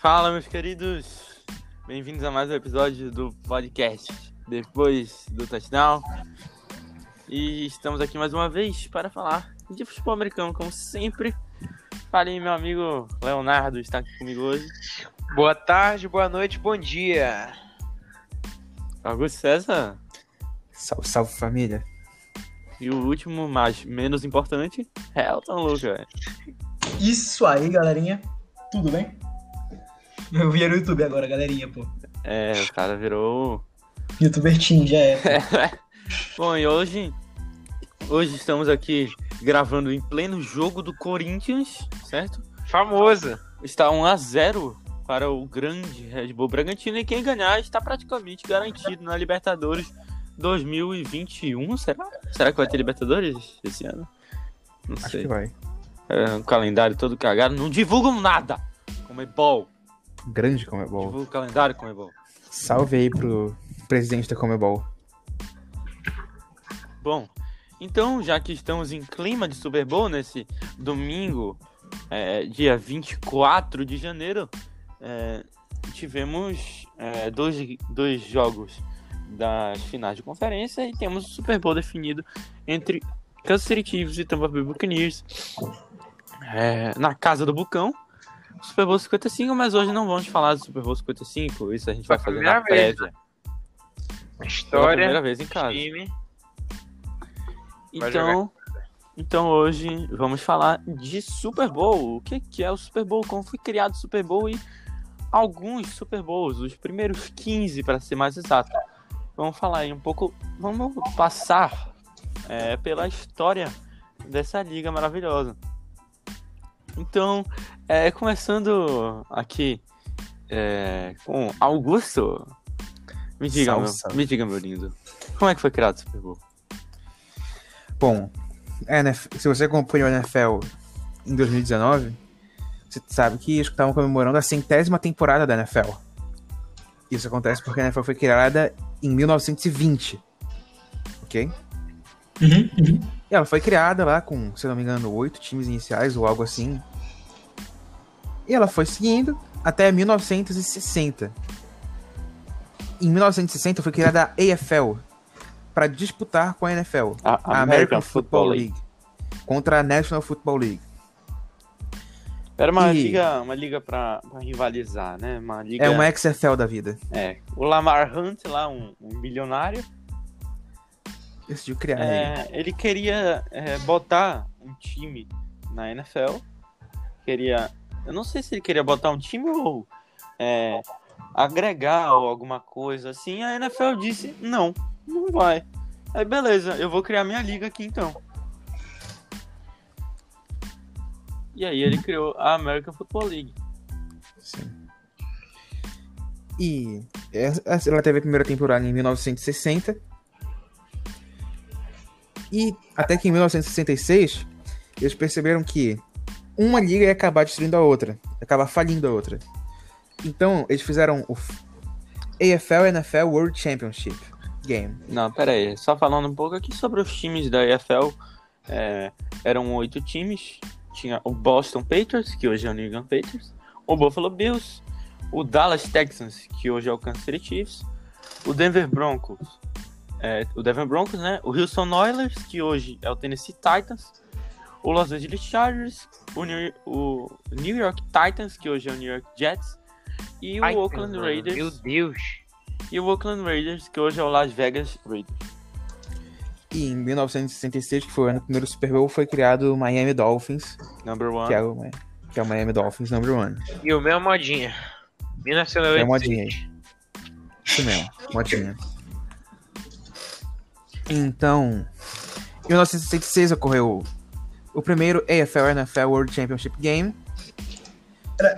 Fala, meus queridos. Bem-vindos a mais um episódio do podcast depois do touchdown. E estamos aqui mais uma vez para falar de futebol americano, como sempre. Fale aí, meu amigo Leonardo, está aqui comigo hoje. Boa tarde, boa noite, bom dia. Augusto César. Salve, salve família. E o último, mas menos importante, Elton Luca. Isso aí, galerinha. Tudo bem? Eu vi no YouTube agora, galerinha, pô. É, o cara virou. Youtuber Team, já é. Bom, e hoje. Hoje estamos aqui gravando em pleno jogo do Corinthians, certo? Famosa. Está 1x0 para o grande Red Bull Bragantino e quem ganhar está praticamente garantido na Libertadores 2021. Será? Será que vai ter Libertadores esse ano? Não Acho sei. que vai. É, um calendário todo cagado. Não divulgam nada. Como é bom. Grande Comebol. Divulga o calendário como bom. Salve aí pro presidente da Comebol. Bom, então, já que estamos em clima de Super Bowl nesse domingo, é, dia 24 de janeiro, é, tivemos é, dois, dois jogos das finais de conferência e temos o Super Bowl definido entre Kansas City Chiefs e Tampa Bay Buccaneers é, na casa do Bucão. Super Bowl 55, mas hoje não vamos falar do Super Bowl 55, isso a gente vai Pela fazer na vez, prévia. Pela História, primeira vez em casa. time. Vai Então, então hoje vamos falar de Super Bowl. O que, que é o Super Bowl? Como foi criado o Super Bowl e alguns Super Bowls, os primeiros 15 para ser mais exato. Vamos falar aí um pouco, vamos passar é, pela história dessa liga maravilhosa. Então, é, começando aqui é, com Augusto. Me diga, Salve, meu, salve. me diga, meu lindo. Como é que foi criado o Super Bowl? Bom, a NF se você acompanhou a NFL em 2019, você sabe que eles estavam comemorando a centésima temporada da NFL. Isso acontece porque a NFL foi criada em 1920. Ok? Uhum, uhum. E ela foi criada lá com, se eu não me engano, oito times iniciais ou algo assim. E ela foi seguindo até 1960. Em 1960 foi criada a AFL para disputar com a NFL, A, a American Football League, contra a National Football League. Era uma E- liga, uma liga pra rivalizar, né? Uma liga. É uma XFL da vida. É, o Lamar Hunt lá, um, um milionário, Decidiu criar. é, ele queria é, botar um time na NFL. Queria. Eu não sei se ele queria botar um time ou é, agregar ou alguma coisa assim. A NFL disse: não, não vai. Aí beleza, eu vou criar minha liga aqui então. E aí ele criou a American Football League. Sim. E ela teve a primeira temporada em 1960. E até que em 1966, eles perceberam que uma liga ia acabar destruindo a outra, ia acabar falindo a outra. Então, eles fizeram o AFL NFL World Championship Game. Não, pera aí. Só falando um pouco aqui sobre os times da EFL. é, eram oito times. Tinha o Boston Patriots, que hoje é o New England Patriots. O Buffalo Bills. O Dallas Texans, que hoje é o Kansas City Chiefs. O Denver Broncos. é, o Denver Broncos, né? O Houston Oilers, que hoje é o Tennessee Titans. O Los Angeles Chargers. O New, o New York Titans, que hoje é o New York Jets. E o Oakland mano, Raiders. Meu Deus. E o Oakland Raiders, que hoje é o Las Vegas Raiders. E em 1966, que foi o ano do primeiro Super Bowl, foi criado o Miami Dolphins, Number one. que é o, que é o Miami Dolphins number one. E o meu modinha. É 1996. modinha aí. Isso mesmo, modinha. Então, em 1966 ocorreu o primeiro AFL NFL World Championship Game,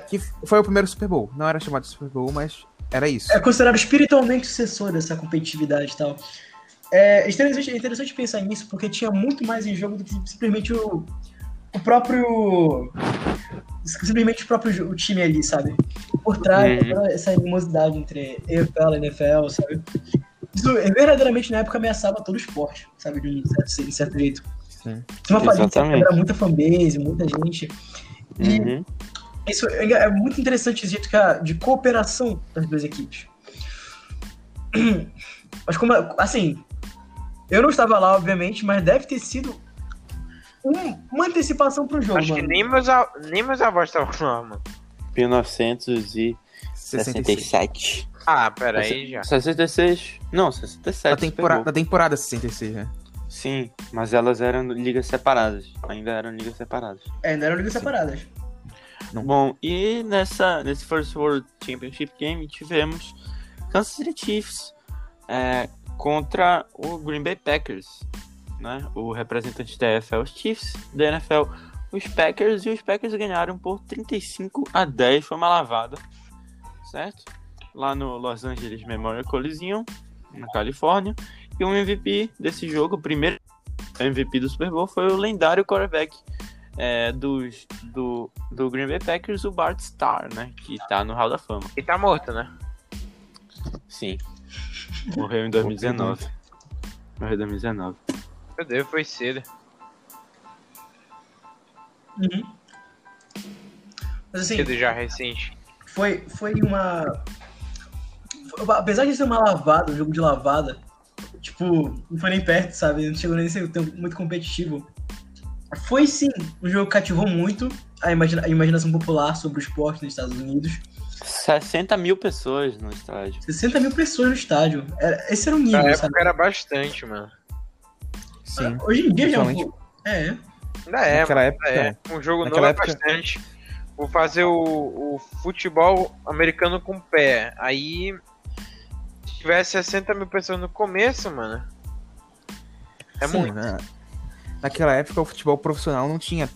que foi o primeiro Super Bowl. Não era chamado de Super Bowl, mas era isso. É considerado espiritualmente sucessor dessa competitividade e tal. É interessante, é interessante pensar nisso, porque tinha muito mais em jogo do que simplesmente o, o próprio. Simplesmente o próprio o time ali, sabe? Por trás, Uhum. toda essa animosidade entre EFL e NFL, sabe? Isso é, verdadeiramente na época ameaçava todo o esporte, sabe? De um certo, de certo jeito. Sim. Tinha uma falência, Exatamente. era muita fanbase, muita gente. E Uhum. Isso é é muito interessante esse jeito que a- de cooperação das duas equipes. Mas como, assim, eu não estava lá, obviamente, mas deve ter sido um- uma antecipação pro jogo, Acho que mano. nem meus, a- nem meus avós estavam lá, mano. 1967. Ah, pera aí já. 66. Não, 67. Da temporada, da temporada 66, né? Sim, mas elas eram ligas separadas. Ainda eram ligas separadas. É, não eram ligas separadas. Não. Bom, e nessa, nesse First World Championship Game tivemos Kansas City Chiefs é, contra o Green Bay Packers. Né? O representante da NFL, os Chiefs, da NFL, os Packers, e os Packers ganharam por 35 a 10. Foi uma lavada, certo? Lá no Los Angeles Memorial Coliseum, na Califórnia. E o MVP desse jogo, o primeiro MVP do Super Bowl, foi o lendário quarterback é, dos, do, do Green Bay Packers, o Bart Starr, né? Que tá no Hall da Fama. E tá morto, né? Sim. Morreu em 2019. Morreu em 2019. Meu Deus, foi cedo. Uhum. Mas assim, Cedo já, recente. foi, foi uma. foi- Apesar de ser uma lavada, um jogo de lavada, tipo, não foi nem perto, sabe? Não chegou nem a ser muito competitivo. Foi sim, um jogo que cativou muito a, imagina- a imaginação popular sobre o esporte nos Estados Unidos. 60 mil pessoas no estádio. 60 mil pessoas no estádio. Era, esse era o nível, Na sabe? época era bastante, mano. Sim. Hoje em dia já é um pouco- É, Ainda é, Naquela mano. época, é. Um jogo naquela novo é época- bastante. Vou fazer o, o futebol americano com pé. Aí, se tivesse 60 mil pessoas no começo, mano. É Sim, muito. na- naquela época o futebol profissional não tinha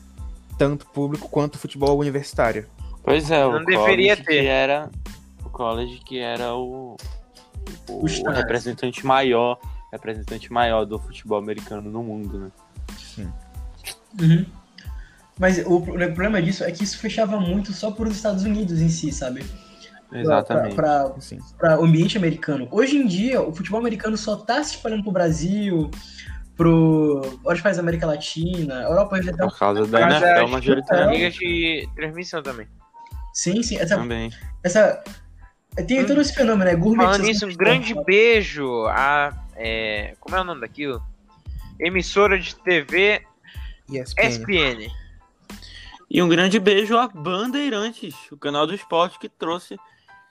tanto público quanto o futebol universitário. Pois é, o Não deveria college ter. Que era, o college que era o, o, caras. representante maior, representante maior do futebol americano no mundo, né? Uhum. Mas o, o problema disso é que isso fechava muito só para os Estados Unidos em si, sabe? Exatamente. Pra, para o ambiente americano. Hoje em dia, o futebol americano só tá se espalhando pro Brasil, pro outros países da América Latina, Europa já tá. Por causa da NFL, é, majoritariamente. Ligas de transmissão também. Sim, sim. Essa, Também. essa tem todo esse fenômeno, né? Falando Gourmetização nisso, um grande beijo a. é, como é o nome daquilo? Emissora de TV ESPN. SPN. E um grande beijo a Bandeirantes, o canal do esporte que trouxe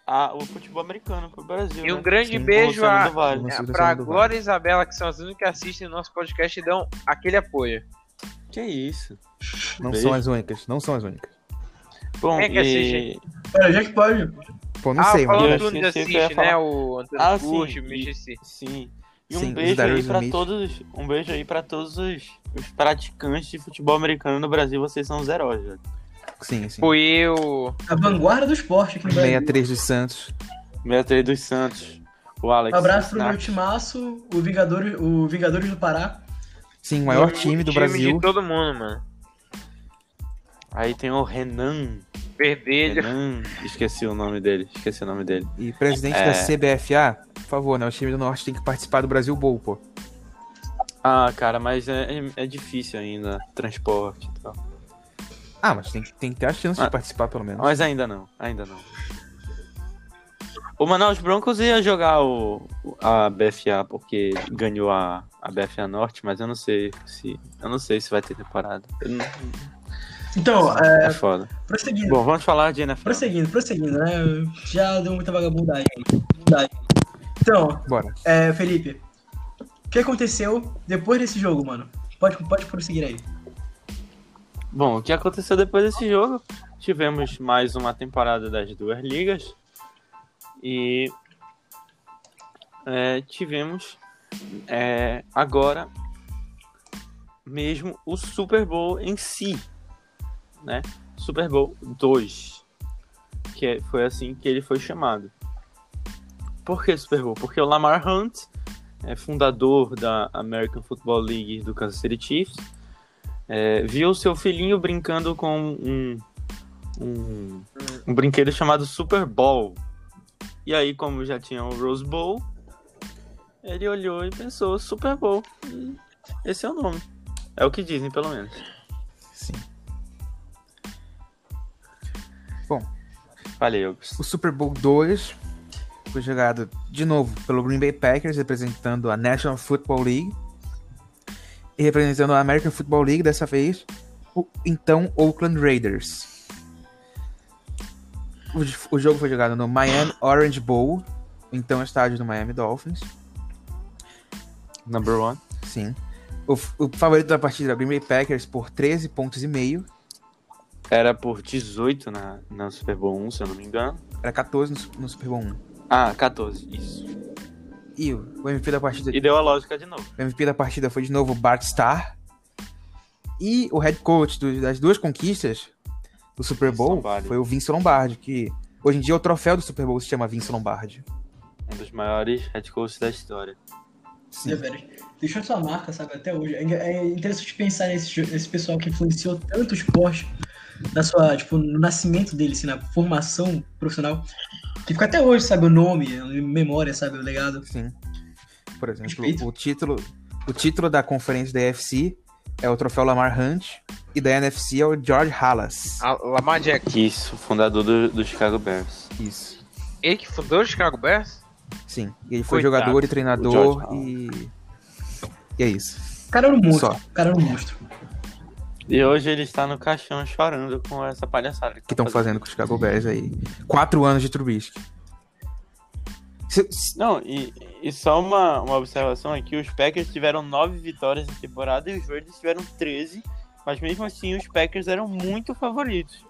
a- o futebol americano pro Brasil. E um né? grande Sim, beijo o a, Vale. É, pra Vale. Glória e Isabela, que são as únicas que assistem nosso podcast e dão aquele apoio. Que isso? Não Beijo. são as únicas, não são as únicas. Bom, Quem é que e... Olha, já que pode. Pô, não ah, sei, falando mano. eu do assiste, né? O Antônio Ah, Curti, sim. o MGC. Sim. E um Sim, beijo aí Smith. todos, um beijo aí para todos os, os praticantes de futebol americano no Brasil, vocês são os heróis, velho. Sim, sim. Fui eu. A vanguarda do esporte aqui no Brasil. 63 dos Santos. 63 dos Santos. O Alex. Um abraço pro meu timaço, o Vingadores, o Vingadores do Pará. Sim, o maior time do time Brasil. de todo mundo, mano. Aí tem o Renan. Verdelho. Renan. Esqueci o nome dele. Esqueci o nome dele. E presidente É. da CBFA, por favor, né? O time do Norte tem que participar do Brasil Bowl, pô. Ah, cara, mas é, é, é difícil ainda. Transporte e tal. Ah, mas tem, tem que ter a chance Ah. de participar, pelo menos. Mas ainda não, ainda não. O Manaus Broncos ia jogar o, a BFA porque ganhou a, a BFA Norte, mas eu não sei se. Eu não sei se vai ter temporada. Eu não- Então, é, é foda. prosseguindo, Bom, vamos falar de NFL. prosseguindo, prosseguindo, né? Já deu muita vagabundagem. Vagabundagem. Então, Bora. é, Felipe, o que aconteceu depois desse jogo, mano? Pode, pode prosseguir aí. Bom, o que aconteceu depois desse jogo? Tivemos mais uma temporada das duas ligas e é, tivemos é, agora mesmo o Super Bowl em si, né? Super Bowl 2, que é- foi assim que ele foi chamado. Por que Super Bowl? Porque o Lamar Hunt é fundador da American Football League do Kansas City Chiefs é, viu seu filhinho brincando com um, um, um brinquedo chamado Super Bowl. E aí, como já tinha o Rose Bowl, ele olhou e pensou Super Bowl. Esse é o nome. É o que dizem, pelo menos. Sim. Falei, Augusto. O Super Bowl 2 foi jogado de novo pelo Green Bay Packers, representando a National Football League. E representando a American Football League, dessa vez, o então Oakland Raiders. O, o jogo foi jogado no Miami Orange Bowl, então estádio do Miami Dolphins. Number one. Sim. O, o favorito da partida era o Green Bay Packers por 13 pontos e meio. Era por 18 na, na Super Bowl 1, se eu não me engano. Era 14 no, no Super Bowl 1. Ah, 14, isso. E o MVP da partida E deu a lógica de novo. O MVP da partida foi de novo o Bart Starr. E o head coach do- das duas conquistas do Super Bowl Lombardi. foi o Vince Lombardi, que hoje em dia o troféu do Super Bowl se chama Vince Lombardi. Um dos maiores head coaches da história. Sim. É, velho. Deixou sua marca, sabe, até hoje. É é interessante pensar nesse, nesse pessoal que influenciou tanto o esporte na sua, tipo, no nascimento dele, assim, na formação profissional, que fica até hoje, sabe, o nome, a memória, sabe, o legado. Sim. Por exemplo, Respeito. o título, o título da conferência da AFC é o troféu Lamar Hunt e da NFC é o George Halas. A Lamar Jackson. Isso, fundador do, do Chicago Bears. Isso. Ele que fundou o Chicago Bears? Sim. E ele foi Coitado, jogador e treinador e e é isso. O cara era um monstro. Só. O cara era um monstro. E hoje ele está no caixão chorando com essa palhaçada. Que estão fazendo com o Chicago Bears aí. Quatro anos de Trubisky. Não, e, e só uma, uma observação aqui: os Packers tiveram nove vitórias na temporada e os Raiders tiveram 13, mas mesmo assim os Packers eram muito favoritos.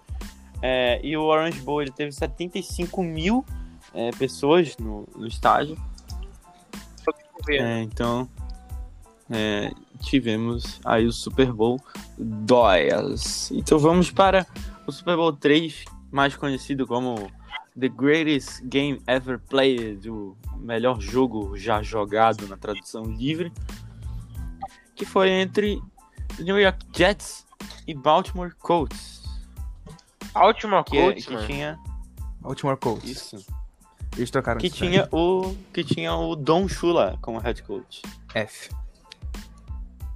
É, e o Orange Bowl ele teve 75 mil é, pessoas no, no estádio, É, então é, tivemos aí o Super Bowl 2. Então vamos para o Super Bowl 3, mais conhecido como The Greatest Game Ever Played, o melhor jogo já jogado na tradução livre, que foi entre New York Jets e Baltimore Colts, Baltimore que, é- Colts, que mano. tinha Baltimore Colts. isso, Eles trocaram que de tinha o que tinha o Don Shula como head coach. F.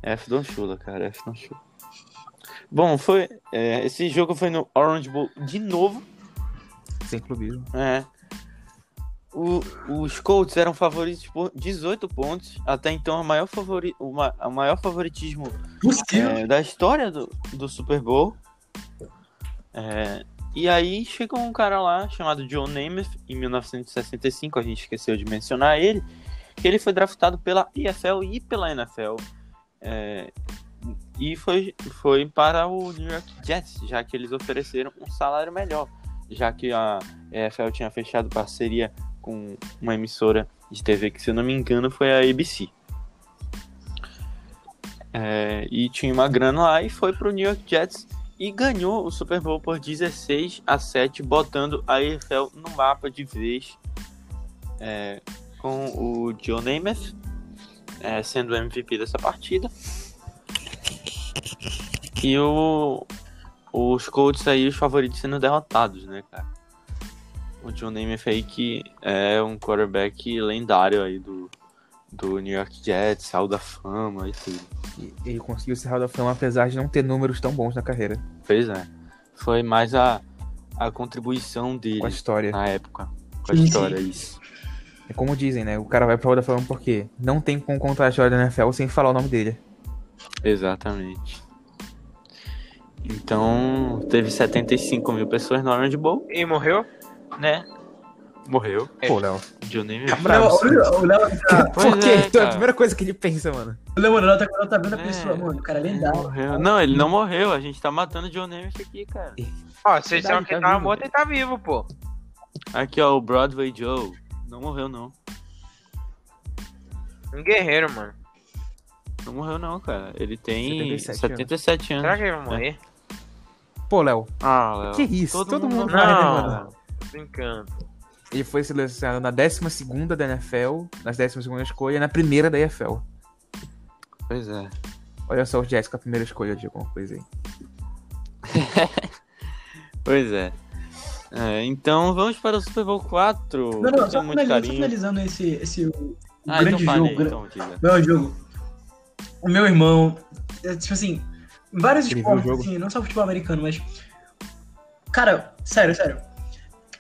F Don Shula, cara, F Don Shula. Bom, foi é, esse jogo foi no Orange Bowl de novo. Sem clubismo. É. O- os Colts eram favoritos por 18 pontos. Até então, a maior, favori, o ma- a maior favoritismo é, da história do, do Super Bowl. É, e aí chegou um cara lá chamado John Namath em 1965. A gente esqueceu de mencionar ele. Que ele foi draftado pela EFL e pela NFL. É, e foi, foi para o New York Jets, já que eles ofereceram um salário melhor. Já que a EFL tinha fechado parceria com uma emissora de TV que, se eu não me engano, foi a ABC. É, e tinha uma grana lá e foi pro New York Jets e ganhou o Super Bowl por 16 a 7, botando a EFL no mapa de vez é, com o John Namath é, sendo o MVP dessa partida. E o, os Colts aí, os favoritos sendo derrotados, né, cara? O John Namath aí que é um quarterback lendário aí do, do New York Jets, Hall da Fama e tudo. E ele conseguiu ser Hall da Fama apesar de não ter números tão bons na carreira. Pois é. Foi mais a, a contribuição dele Com a história. na época. Com a Sim, história, isso. É como dizem, né? O cara vai pro Hall da Fama porque não tem como contar a história da NFL sem falar o nome dele. Exatamente. Então, teve 75 mil pessoas no Orange Bowl, E morreu? né? Morreu. É. Pô, Léo. John Namath. O Léo- o Léo tá- Por quê? é, então, é a primeira coisa que ele pensa, mano. o Léo, mano, tá, o Léo tá vendo a É. pessoa, mano, o cara é lendário. Morreu. Não, ele não morreu. A gente tá matando o John aqui, cara. Ó, vocês disseram que tá ele tava vivo. morto e tá vivo, pô. Aqui, ó, o Broadway Joe. Não morreu, não. Um guerreiro, mano. Não morreu, não, cara. Ele tem 77 77, anos. Será que ele vai morrer? Pô, Léo. Ah, Léo. Que isso? Todo mundo vai, vai, né, mano? Tô brincando. Ele foi selecionado na 12 da NFL, nas 12 escolha, e na primeira da EFL. Pois é. Olha só o Jets com a primeira escolha de alguma coisa aí. Pois é. É, então vamos para o Super Bowl 4. Não, não, só, muito finalizando, só carinho. finalizando esse, esse o Ah, grande então jogo. fale, gra- então. Meu jogo. O meu irmão, é, tipo assim, em vários esportes, assim, não só futebol americano, mas Cara, sério, sério.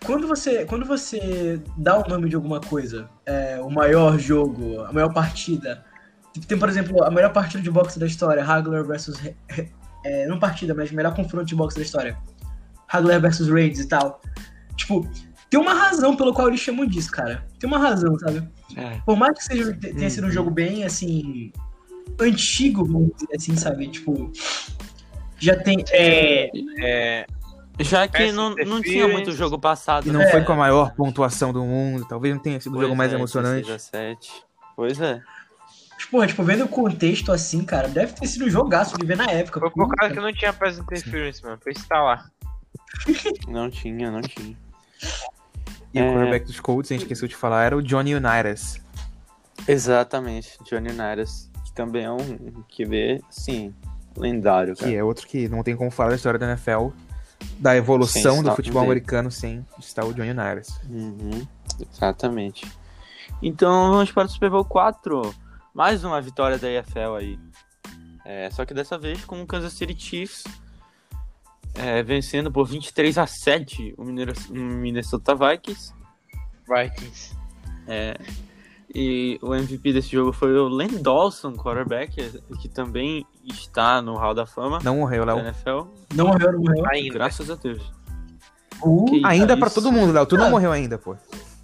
Quando você, quando você dá o nome de alguma coisa, é, o maior jogo, a maior partida, tipo, tem, por exemplo, a melhor partida de boxe da história, Hagler versus. É, não partida, mas melhor confronto de boxe da história. Hagler versus Raids e tal. Tipo, tem uma razão pelo qual eles chamam disso, cara. Tem uma razão, sabe? É. Por mais que seja, tenha sido um jogo bem, assim, antigo, vamos dizer assim, sabe? Tipo, já tem. É, É, Já que não, não tinha muito jogo passado. E não né? foi com a maior pontuação do mundo. Talvez não tenha sido o Pois jogo mais é, emocionante. 16 a 7. Pois é. Porra, tipo, vendo o contexto assim, cara, deve ter sido um jogaço de ver na época. foi por causa que não tinha Pass Interference, mano. Foi instalar. Não tinha, não tinha. E É. o quarterback dos Colts, a gente esqueceu de falar, era o Johnny Unitas. Exatamente. Johnny Unitas, que também é um QB, sim, lendário, cara. Que é outro que não tem como falar da história da NFL, da evolução Sem do futebol dele. americano sem estar o Johnny Unitas. Uhum, exatamente. Então vamos para o Super Bowl 4. Mais uma vitória da EFL aí. É, só que dessa vez com o Kansas City Chiefs é, vencendo por 23 a 7 o Minnesota Vikings. Vikings. É, e o MVP desse jogo foi o Len Dawson, quarterback, que também está no Hall da Fama Não morreu, Léo. NFL. Não morreu, não morreu. Ainda. Graças a Deus. Uh, Que Ainda pra isso. todo mundo, Léo. Tu não Ah. morreu ainda, pô.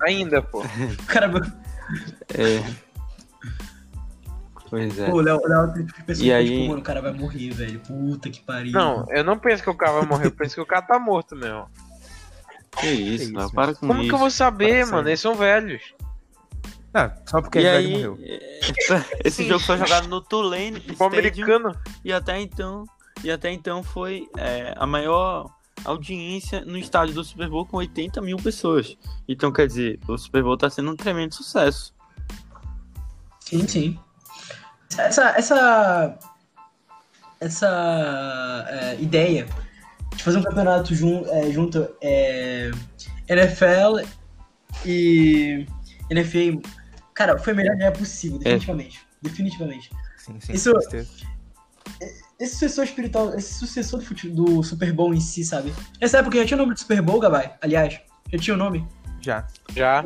Ainda, pô. cara, É. Pois é. pô, o Léo, tem E que, aí- tipo, mano, o cara vai morrer, velho. Puta que pariu. Não, eu não penso que o cara vai morrer, eu penso que o cara tá morto mesmo. Que isso, para com Como isso. que eu vou saber, ser. mano? Eles são velhos. Ah, só porque E ele aí, morreu. esse jogo foi jogado no Tulane O Stadium americano. e até então, e até então foi é, a maior audiência no estádio do Super Bowl com 80 mil pessoas. Então, quer dizer, o Super Bowl tá sendo um tremendo sucesso. Sim, sim. Essa, essa, essa é, ideia de fazer um campeonato jun, é, junto é, NFL e NFA, cara, foi a melhor ideia possível, definitivamente. Definitivamente. Sim, sim, Isso- com certeza. Esse sucessor espiritual, esse sucessor do, do Super Bowl em si, sabe? Nessa época já tinha o nome do Super Bowl, Gabai? Aliás, já tinha o nome? Já. Já.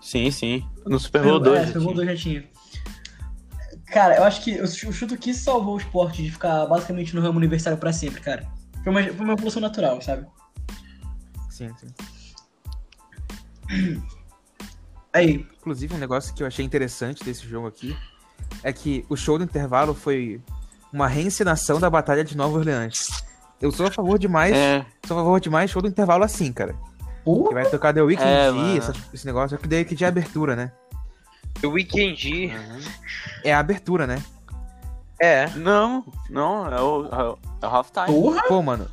Sim, sim. No Super Bowl 2. É, Super Bowl 2 já tinha. Cara, eu acho que eu chu- eu chuto que salvou o esporte de ficar basicamente no ramo universitário pra sempre, cara. Foi uma, foi uma evolução natural, sabe? Sim, sim. Aí, Inclusive, um negócio que eu achei interessante desse jogo aqui é que o show do intervalo foi uma reencenação da Batalha de Nova Orleans. Eu sou a favor demais, É, sou a favor demais show do intervalo assim, cara. pô, Que vai tocar The Weeknd, É, esse negócio. É que Weeknd é a abertura, né? O Weekend. uhum. É a abertura, né? É. Não, não, é o, é o, é o halftime. porra! Pô, mano.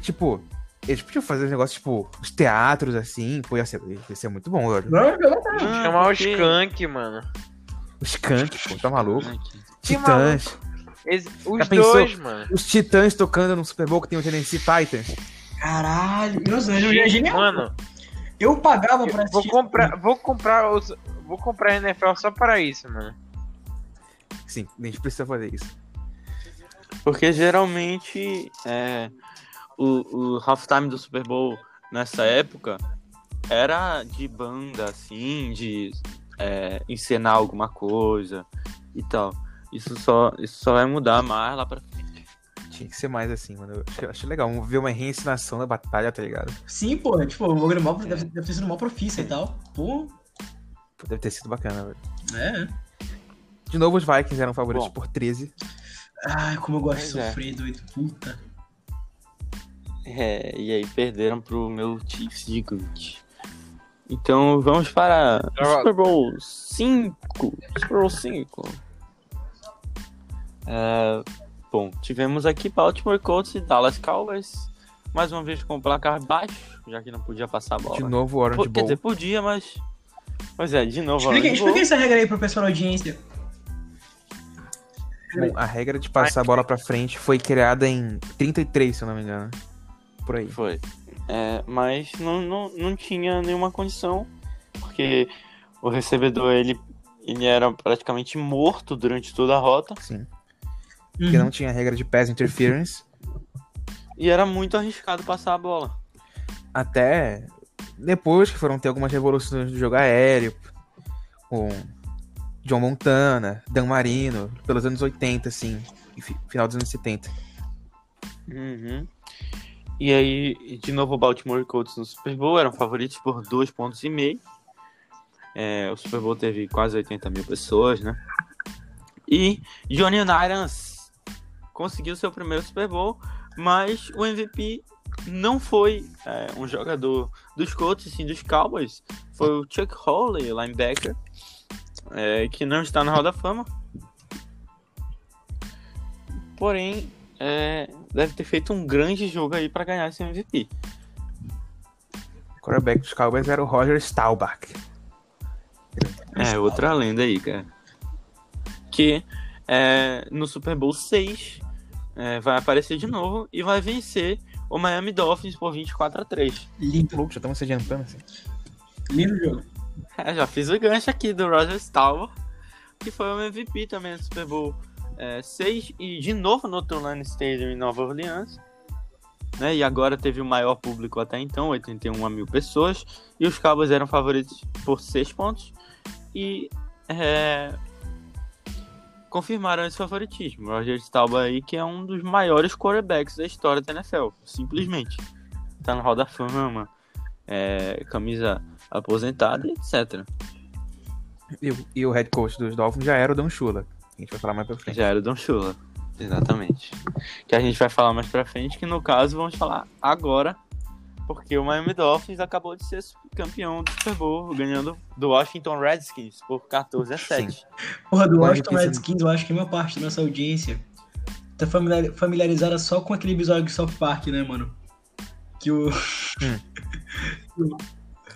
Tipo, eles podiam fazer um negócio, tipo, os teatros assim, pô, ia ser, ia ser muito bom, velho. Não, não, não, não. Ah, Chamar o porque- Skunk, mano. Os Skank, pô, tá maluco. Titãs. Os Já pensou? dois, mano. Os Titãs tocando no Super Bowl que tem o Tennessee Titans. Caralho, Deus, eu ia genial. Mano, Eu pagava pra eu vou assistir. comprar, vou comprar os, vou comprar a NFL só para isso, mano. Sim, a gente precisa fazer isso. Porque geralmente é, o, o halftime do Super Bowl nessa época era de banda, assim, de é, encenar alguma coisa e tal. Isso só, isso só vai mudar mais lá pra frente. Tinha que ser mais assim, mano. Eu acho, eu acho legal ver uma reencenação da batalha, tá ligado? Sim, pô, tipo, o mal, deve, deve ter sido mal profício e tal. Pô, Deve ter sido bacana, velho. é. De novo, os Vikings eram favoritos Bom. por 13. Ai, como eu gosto de Pois é. sofrer, doido. Puta. É, e aí perderam pro meu Chiefs gigante. Então vamos para Super Bowl 5. Super Bowl 5. É, bom, tivemos aqui Baltimore Colts e Dallas Cowboys. Mais uma vez com o placar baixo, já que não podia passar a bola. De novo, o Orange Pô, Quer Bowl. dizer, podia, mas. Pois é, de novo. Explica, explica essa regra aí pro pessoal da audiência. Bom, a regra de passar a bola pra frente foi criada em 33, se eu não me engano. Por aí. Foi. É, mas não, não, não tinha nenhuma condição, porque o recebedor ele, ele era praticamente morto durante toda a rota. Sim. Porque Uhum. não tinha regra de pass interference. E era muito arriscado passar a bola. Até depois que foram ter algumas revoluções do jogo aéreo, com John Montana, Dan Marino, pelos anos 80, assim, fi- final dos anos 70. Uhum. E aí, de novo, o Baltimore Colts no Super Bowl eram favoritos por dois pontos e meio. É, o Super Bowl teve quase 80 mil pessoas, né? E Johnny Irons conseguiu seu primeiro Super Bowl, mas o MVP não foi é, um jogador dos Colts, sim dos Cowboys. Foi o Chuck Hawley, linebacker, é, que não está na Roda da Fama. Porém, é, deve ter feito um grande jogo aí para ganhar esse MVP. O quarterback dos Cowboys era o Roger Staubach. É, outra lenda aí, cara. Que é, no Super Bowl 6 é, vai aparecer de novo e vai vencer o Miami Dolphins por 24 a 3. Lindo, Louco, já estamos se adiantando assim. lindo jogo. É, já fiz o gancho aqui do Roger Staubach, que foi o MVP também no Super Bowl é, 6 e de novo no Tulane Stadium em Nova Orleans. Né, e agora teve o maior público até então, 81 mil pessoas. E os Cowboys eram favoritos por 6 pontos. E é, confirmaram esse favoritismo. Roger Staubach aí, que é um dos maiores quarterbacks da história da NFL. Simplesmente. Tá no Hall da Fama, é, camisa aposentada, etc. E, o- e o head coach dos Dolphins já era o Dan Shula. A gente vai falar mais pra frente. Já era o Don Shula. Exatamente. Que a gente vai falar mais pra frente, que no caso vamos falar agora, porque o Miami Dolphins acabou de ser campeão do Super Bowl, ganhando do Washington Redskins por 14 a 7. Porra, do Washington Redskins, eu acho que a maior parte da nossa audiência tá familiar- familiarizada só com aquele episódio de South Park, né, mano? Que o.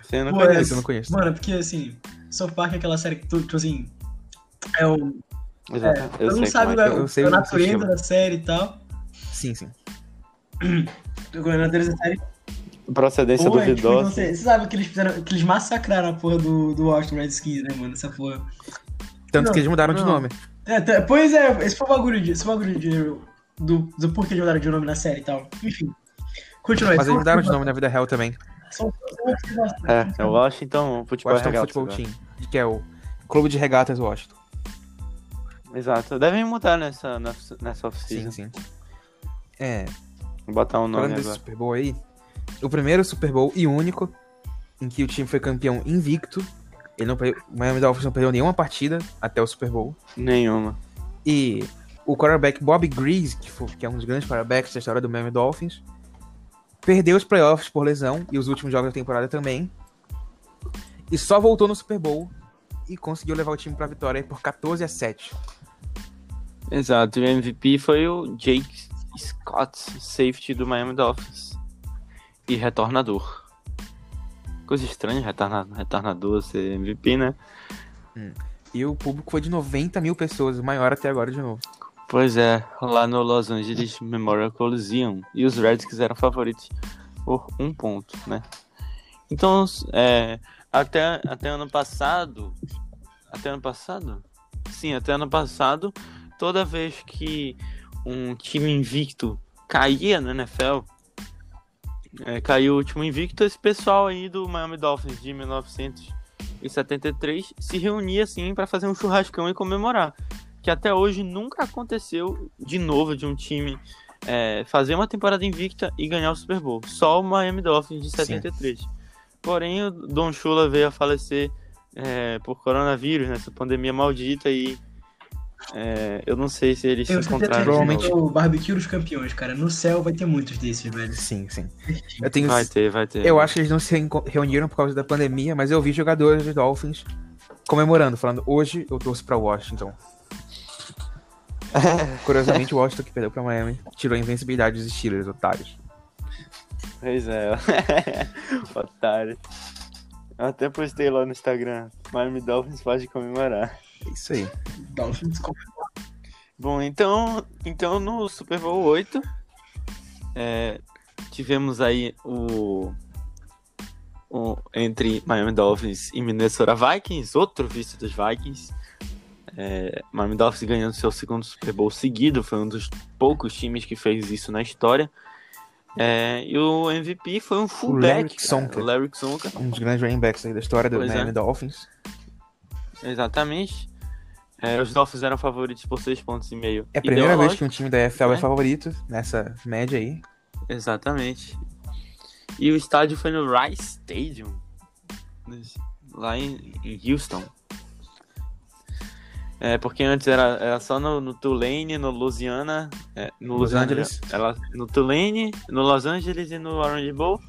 Você não Pô, conhece? Esse eu não conheço. Mano, porque assim, South Park é aquela série que tu, tipo assim. É um. Exato. Tu não sei sabe é que eu a o natureza da série e tal. Sim, sim. A natureza da série. Procedência Pô, é, tipo, duvidosa. você sabe que eles fizeram. Que eles massacraram a porra do, do Washington Redskins, né, mano? Essa porra. Tanto Não, que eles mudaram de não. nome. É, tá- pois é, esse foi o bagulho de. Esse foi o bagulho de. Do, do porquê de mudaram de nome na série e tal. Enfim. Continua. Mas eles mudaram de nome na vida real também. só uma observação. É, é o Washington Futebol Washington Regatas Football agora. Team. Que é o Clube de Regatas Washington. Exato. Devem mudar nessa, nessa, nessa Sim, oficina. sim. É, Vou botar um nome falando desse agora. Super Bowl aí, o primeiro Super Bowl e único em que o time foi campeão invicto. Ele não perdeu, o Miami Dolphins não perdeu nenhuma partida até o Super Bowl. Nenhuma. E o quarterback Bob Grease, que, foi- que é um dos grandes quarterbacks da história do Miami Dolphins, perdeu os playoffs por lesão e os últimos jogos da temporada também. E só voltou no Super Bowl e conseguiu levar o time pra vitória por 14 a 7. Exato, e o MVP foi o Jake Scott, safety do Miami Dolphins. E retornador. Coisa estranha, retorna- retornador ser MVP, né? E o público foi de 90 mil pessoas, o maior até agora de novo. Pois é, lá no Los Angeles Memorial Coliseum. E os Redskins eram favoritos por um ponto, né? Então, é, até, até ano passado. Até ano passado? Sim, até ano passado, toda vez que um time invicto caía na NFL, é, caiu o último invicto, esse pessoal aí do Miami Dolphins de 1973 se reunia assim para fazer um churrascão e comemorar que até hoje nunca aconteceu de novo de um time é, fazer uma temporada invicta e ganhar o Super Bowl. Só o Miami Dolphins de 73. Porém, o Don Shula veio a falecer é, por coronavírus, nessa pandemia maldita e é, eu não sei se eles Tenho se encontraram. de provavelmente- o barbecue dos campeões, cara. No céu vai ter muitos desses, velho. Sim, sim. Eu tenho Vai ter, vai ter. Eu acho que eles não se reuniram por causa da pandemia, mas eu vi jogadores dos Dolphins comemorando, falando, hoje eu torço pra Washington. Curiosamente, o Washington que perdeu pra Miami tirou a invencibilidade dos Steelers, otários. Pois é. Otário. Eu até postei lá no Instagram. Miami Dolphins pode comemorar. É isso aí. Dolphins com- Bom, então, então no Super Bowl 8 é, tivemos aí o, o entre Miami Dolphins e Minnesota Vikings, outro vice dos Vikings. É, Miami Dolphins ganhando seu segundo Super Bowl seguido, foi um dos poucos times que fez isso na história. É, e o MVP foi um fullback, o Larry Csonka. Um dos grandes running backs aí da história do Pois é. Miami Dolphins. Exatamente. É, os Dolphins eram favoritos por seis pontos e meio. É a primeira vez que um time da EFL é É. favorito nessa média aí. Exatamente. E o estádio foi no Rice Stadium, lá em, em Houston. É, porque antes era, era só no, no Tulane, no Louisiana, é, no Los Louisiana, Angeles. Ela, no Tulane, no Los Angeles e no Orange Bowl.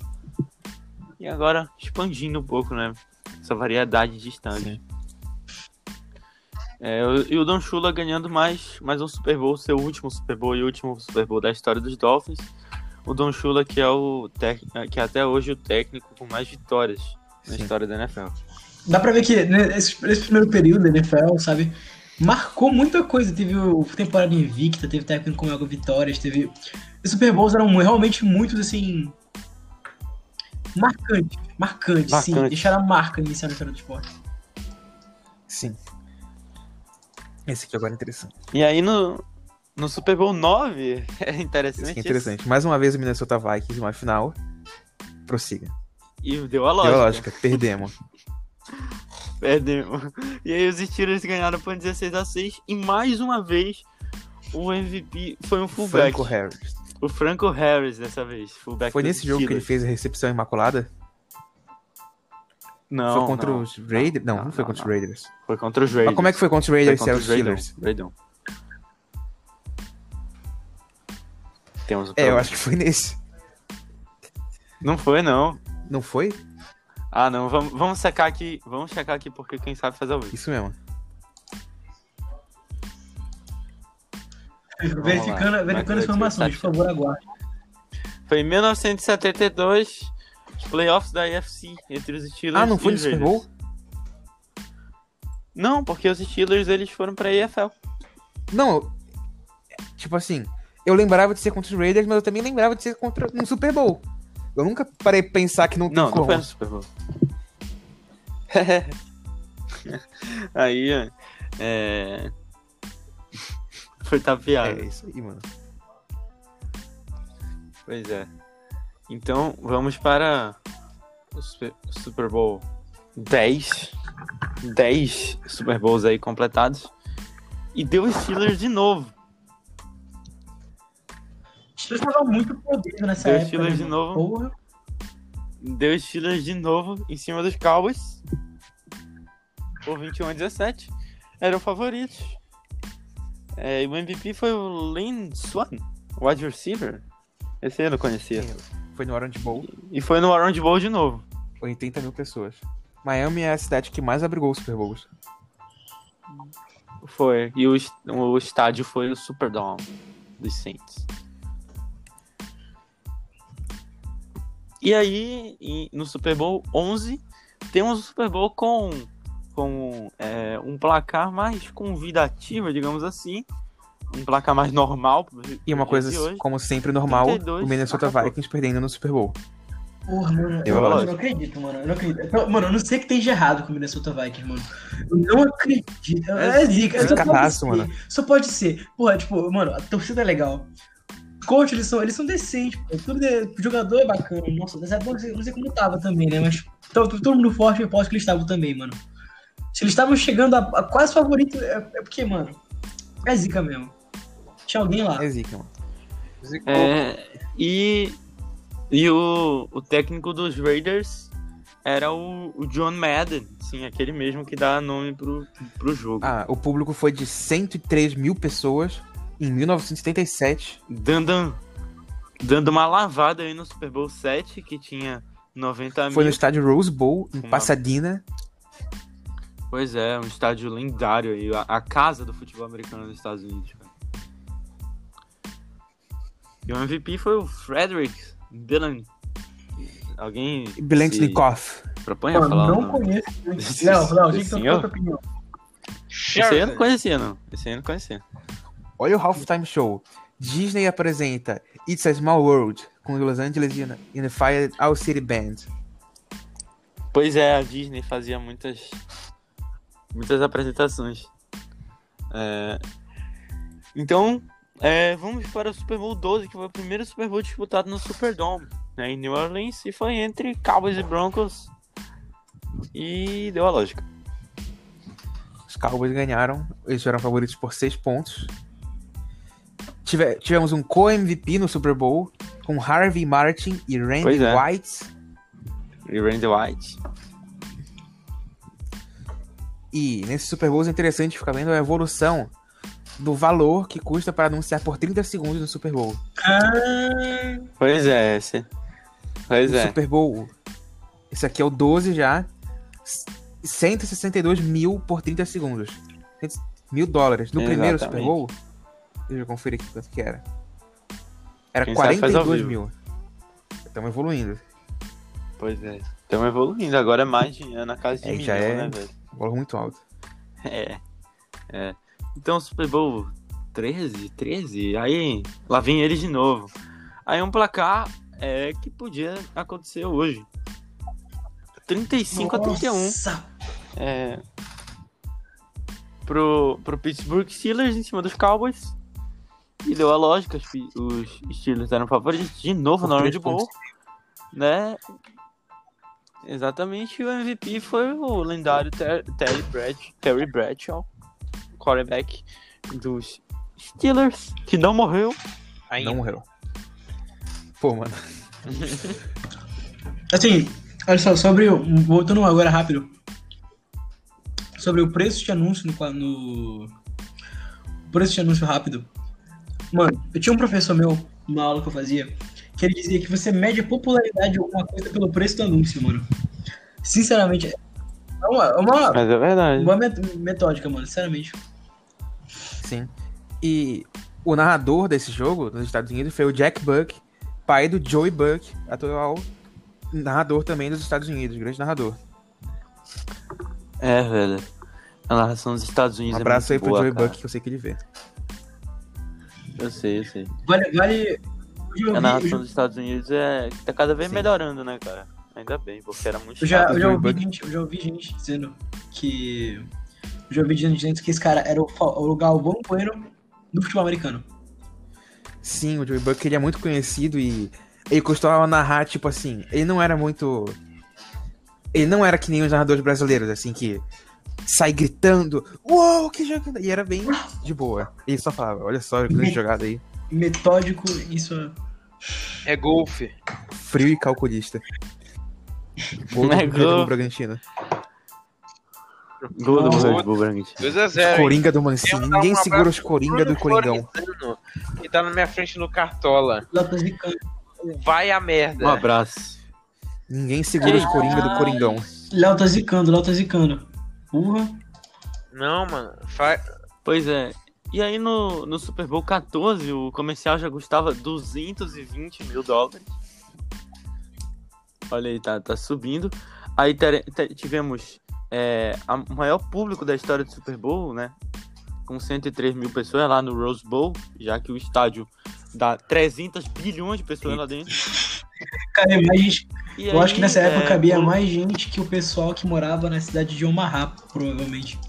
E agora expandindo um pouco, né? Essa variedade de estádios. Sim. É, e o Don Shula ganhando mais, mais um Super Bowl, seu último Super Bowl e último Super Bowl da história dos Dolphins. O Don Shula, que é o tec- que é até hoje o técnico com mais vitórias na Sim. história da NFL. Dá pra ver que né, esse, esse primeiro período da NFL, sabe, marcou muita coisa. Teve o temporada invicta, teve técnico com algo vitórias, teve. Os Super Bowls eram realmente muitos, assim. Marcantes, marcantes, sim. Marcantes. Deixaram a marca inicial na história do esporte. Sim. Esse aqui agora é interessante. E aí no, no Super Bowl 9, é interessante. Esse aqui é interessante. Mais uma vez o Minnesota Vikings, uma final. Prossiga. E deu a Deu lógica. a lógica, perdemos. Perdemos. E aí os Steelers ganharam por 16 a 6 e mais uma vez o MVP foi um fullback. Franco Harris. O Franco Harris dessa vez, fullback Foi nesse jogo que ele Steelers. fez a recepção imaculada? Não, foi contra não. os Raiders? Não, não, Não, foi não, contra os. Raiders. Foi contra os Raiders. Mas como é que foi contra os Foi Raiders e contra era os. Steelers? Temos um É, eu acho que foi nesse. Não foi, não. Não foi? Ah, não. Vamos, vamos secar aqui. Vamos checar aqui porque quem sabe faz ao vivo. Isso mesmo. verificando lá. verificando as informações, por favor, aguarde. Foi em 1972, os playoffs da AFC entre os Steelers Ah, não foi no Super. Bowl? Não, porque os Steelers eles foram pra EFL. Não, tipo assim, eu lembrava de ser contra os Raiders, mas eu também lembrava de ser contra um Super Bowl. Eu nunca parei pra pensar que não tem Não, não como. foi no Super Bowl. Aí, é... Foi tapeado. É isso aí, mano. Pois é. Então, vamos para o Super, Bowl 10. 10 Super Bowls aí completados. E deu os Steelers de novo. Os Steelers estavam muito poder nessa Deu época. Steelers né, de novo. Porra. Deu os Steelers de novo em cima dos Cowboys. Por 21 a 17. Eram favoritos. É, e o MVP foi o Lynn Swan, wide receiver. Esse aí eu não conhecia. Foi no Orange Bowl, E foi no Orange Bowl de novo. 80 mil pessoas. Miami é a cidade que mais abrigou os Super Bowls. Foi. E o, o estádio foi o Superdome dos Saints. E aí, no Super Bowl 11, temos o Super Bowl com, com é, um placar mais convidativo, digamos assim. Um placar mais normal. E uma coisa, hoje. como sempre, normal, 32, o Minnesota acabou. Vikings perdendo no Super Bowl. Porra, mano. Eu, eu não acredito, mano. Eu não acredito. Então, mano, eu não sei o que tem de errado com o Minnesota Vikings, mano. Eu não acredito. É, É zica. zica. Só pode Cadastro, ser. mano. Só pode ser. Porra, tipo, mano, a torcida é legal. Os coaches, eles são, eles são decentes, pô. Tudo de- o jogador é bacana. Nossa, nessa época eu não sei, eu não sei como tava também, né? Mas to- to- todo mundo forte, eu posso que eles estavam também, mano. Se eles estavam chegando a, a quase favorito, é, é porque, mano, é zica mesmo. Tinha alguém lá. É zica, mano. Zicou. É, e e o, o técnico dos Raiders era o, o John Madden, sim, aquele mesmo que dá nome pro, pro jogo. Ah, o público foi de 103 mil pessoas em 1977. Dando, dando uma lavada aí no Super Bowl 7, que tinha 90 Foi no mil. estádio Rose Bowl, em Uma- Pasadena. Pois é, um estádio lendário aí, a, a casa do futebol americano dos Estados Unidos. cara. E o MVP foi o Frederick Bilan. Alguém se Bilenknikov. propõe a falar não conheço. Léo, Léo, o que que tu Senhor? tua opinião? Esse aí eu não conhecia, não. Esse aí eu não conhecia. Olha o Halftime Show. Disney apresenta It's a Small World com Los Angeles Uni- Unified All City Band. Pois é, a Disney fazia muitas muitas apresentações. É, Então, É, vamos para o Super Bowl 12, que foi o primeiro Super Bowl disputado no Superdome, né, em New Orleans, e foi entre Cowboys e Broncos. E deu a lógica. Os Cowboys ganharam, eles eram favoritos por 6 pontos. Tive- tivemos um co-MVP no Super Bowl com Harvey Martin e Randy é. White. E Randy White. E nesse Super Bowl é interessante ficar vendo a evolução do valor que custa para anunciar por 30 segundos no Super Bowl. Ah, Pois é, esse. Pois no é. Super Bowl, esse aqui é o 12 já, 162 mil por 30 segundos. Mil dólares. No primeiro Super Exatamente. Bowl, deixa eu conferir aqui quanto que era. Era Quem sabe faz ao 42 vivo. mil. Estamos evoluindo. Pois é. Estamos evoluindo, agora é mais de é na casa de É, milhão, já é. né, velho? Valor muito alto. É. É. Então, Super Bowl 13, 13, aí lá vem eles de novo. Aí um placar é, que podia acontecer hoje. 35 a 31 nossa. é, pro, pro Pittsburgh Steelers em cima dos Cowboys. E deu a lógica, os, os Steelers eram favoritos de novo na hora de bowl, né? Exatamente, o MVP foi o lendário Ter- Terry, Brad, Terry Bradshaw, quarterback dos Steelers, que não morreu. Ainda. Não morreu. Pô, mano. Assim, olha só, sobre. o- Voltando agora rápido. Sobre o preço de anúncio no. no o preço de anúncio rápido. Mano, eu tinha um professor meu, numa aula que eu fazia, que ele dizia que você mede a popularidade de alguma coisa pelo preço do anúncio, mano. Sinceramente, é uma, é uma Mas é verdade. met- metódica, mano, sinceramente. Sim. E o narrador desse jogo nos Estados Unidos foi o Jack Buck, pai do Joey Buck, atual narrador também dos Estados Unidos, grande narrador. É, velho. A narração dos Estados Um Unidos abraço é aí muito pro boa, Joey cara. Buck, que eu sei que ele vê. Eu sei, eu sei. Vale. vale eu A narração dos Estados Unidos é tá cada vez Sim. melhorando, né, cara? Ainda bem, porque era muito Eu já, chato. eu, já ouvi gente, eu já ouvi gente dizendo que. Já ouvi gente que esse cara era o, o Galvão Bueno do futebol americano. Sim, o Joey Buck ele é muito conhecido e ele costumava narrar, tipo assim, ele não era muito. Ele não era que nem os narradores brasileiros, assim, que sai gritando, uou, que jogada! E era bem de boa. Ele só falava, olha só, grande jogada aí. Metódico, isso é. É golfe. Frio e calculista. Do É gol. Bragantino. Gol do Não. Red Bull Bragantino. 2x0. Coringa do Mancini. Ninguém segura os Coringa do Coringão. Que tá na minha frente no Cartola. Vai a merda. Um abraço. Ninguém segura os Coringa do Coringão. Léo tá zicando, Léo tá zicando. Porra. Não, mano. Fa... Pois é. E aí no, no Super Bowl 14, o comercial já custava 220 mil dólares. Olha aí, tá, tá subindo. Aí tivemos é, o maior público da história do Super Bowl, né? Com 103 mil pessoas lá no Rose Bowl, já que o estádio dá 300 bilhões de pessoas lá dentro. Cabia mais gente. E Eu acho que aí, nessa época é, cabia por- mais gente que o pessoal que morava na cidade de Omaha, provavelmente.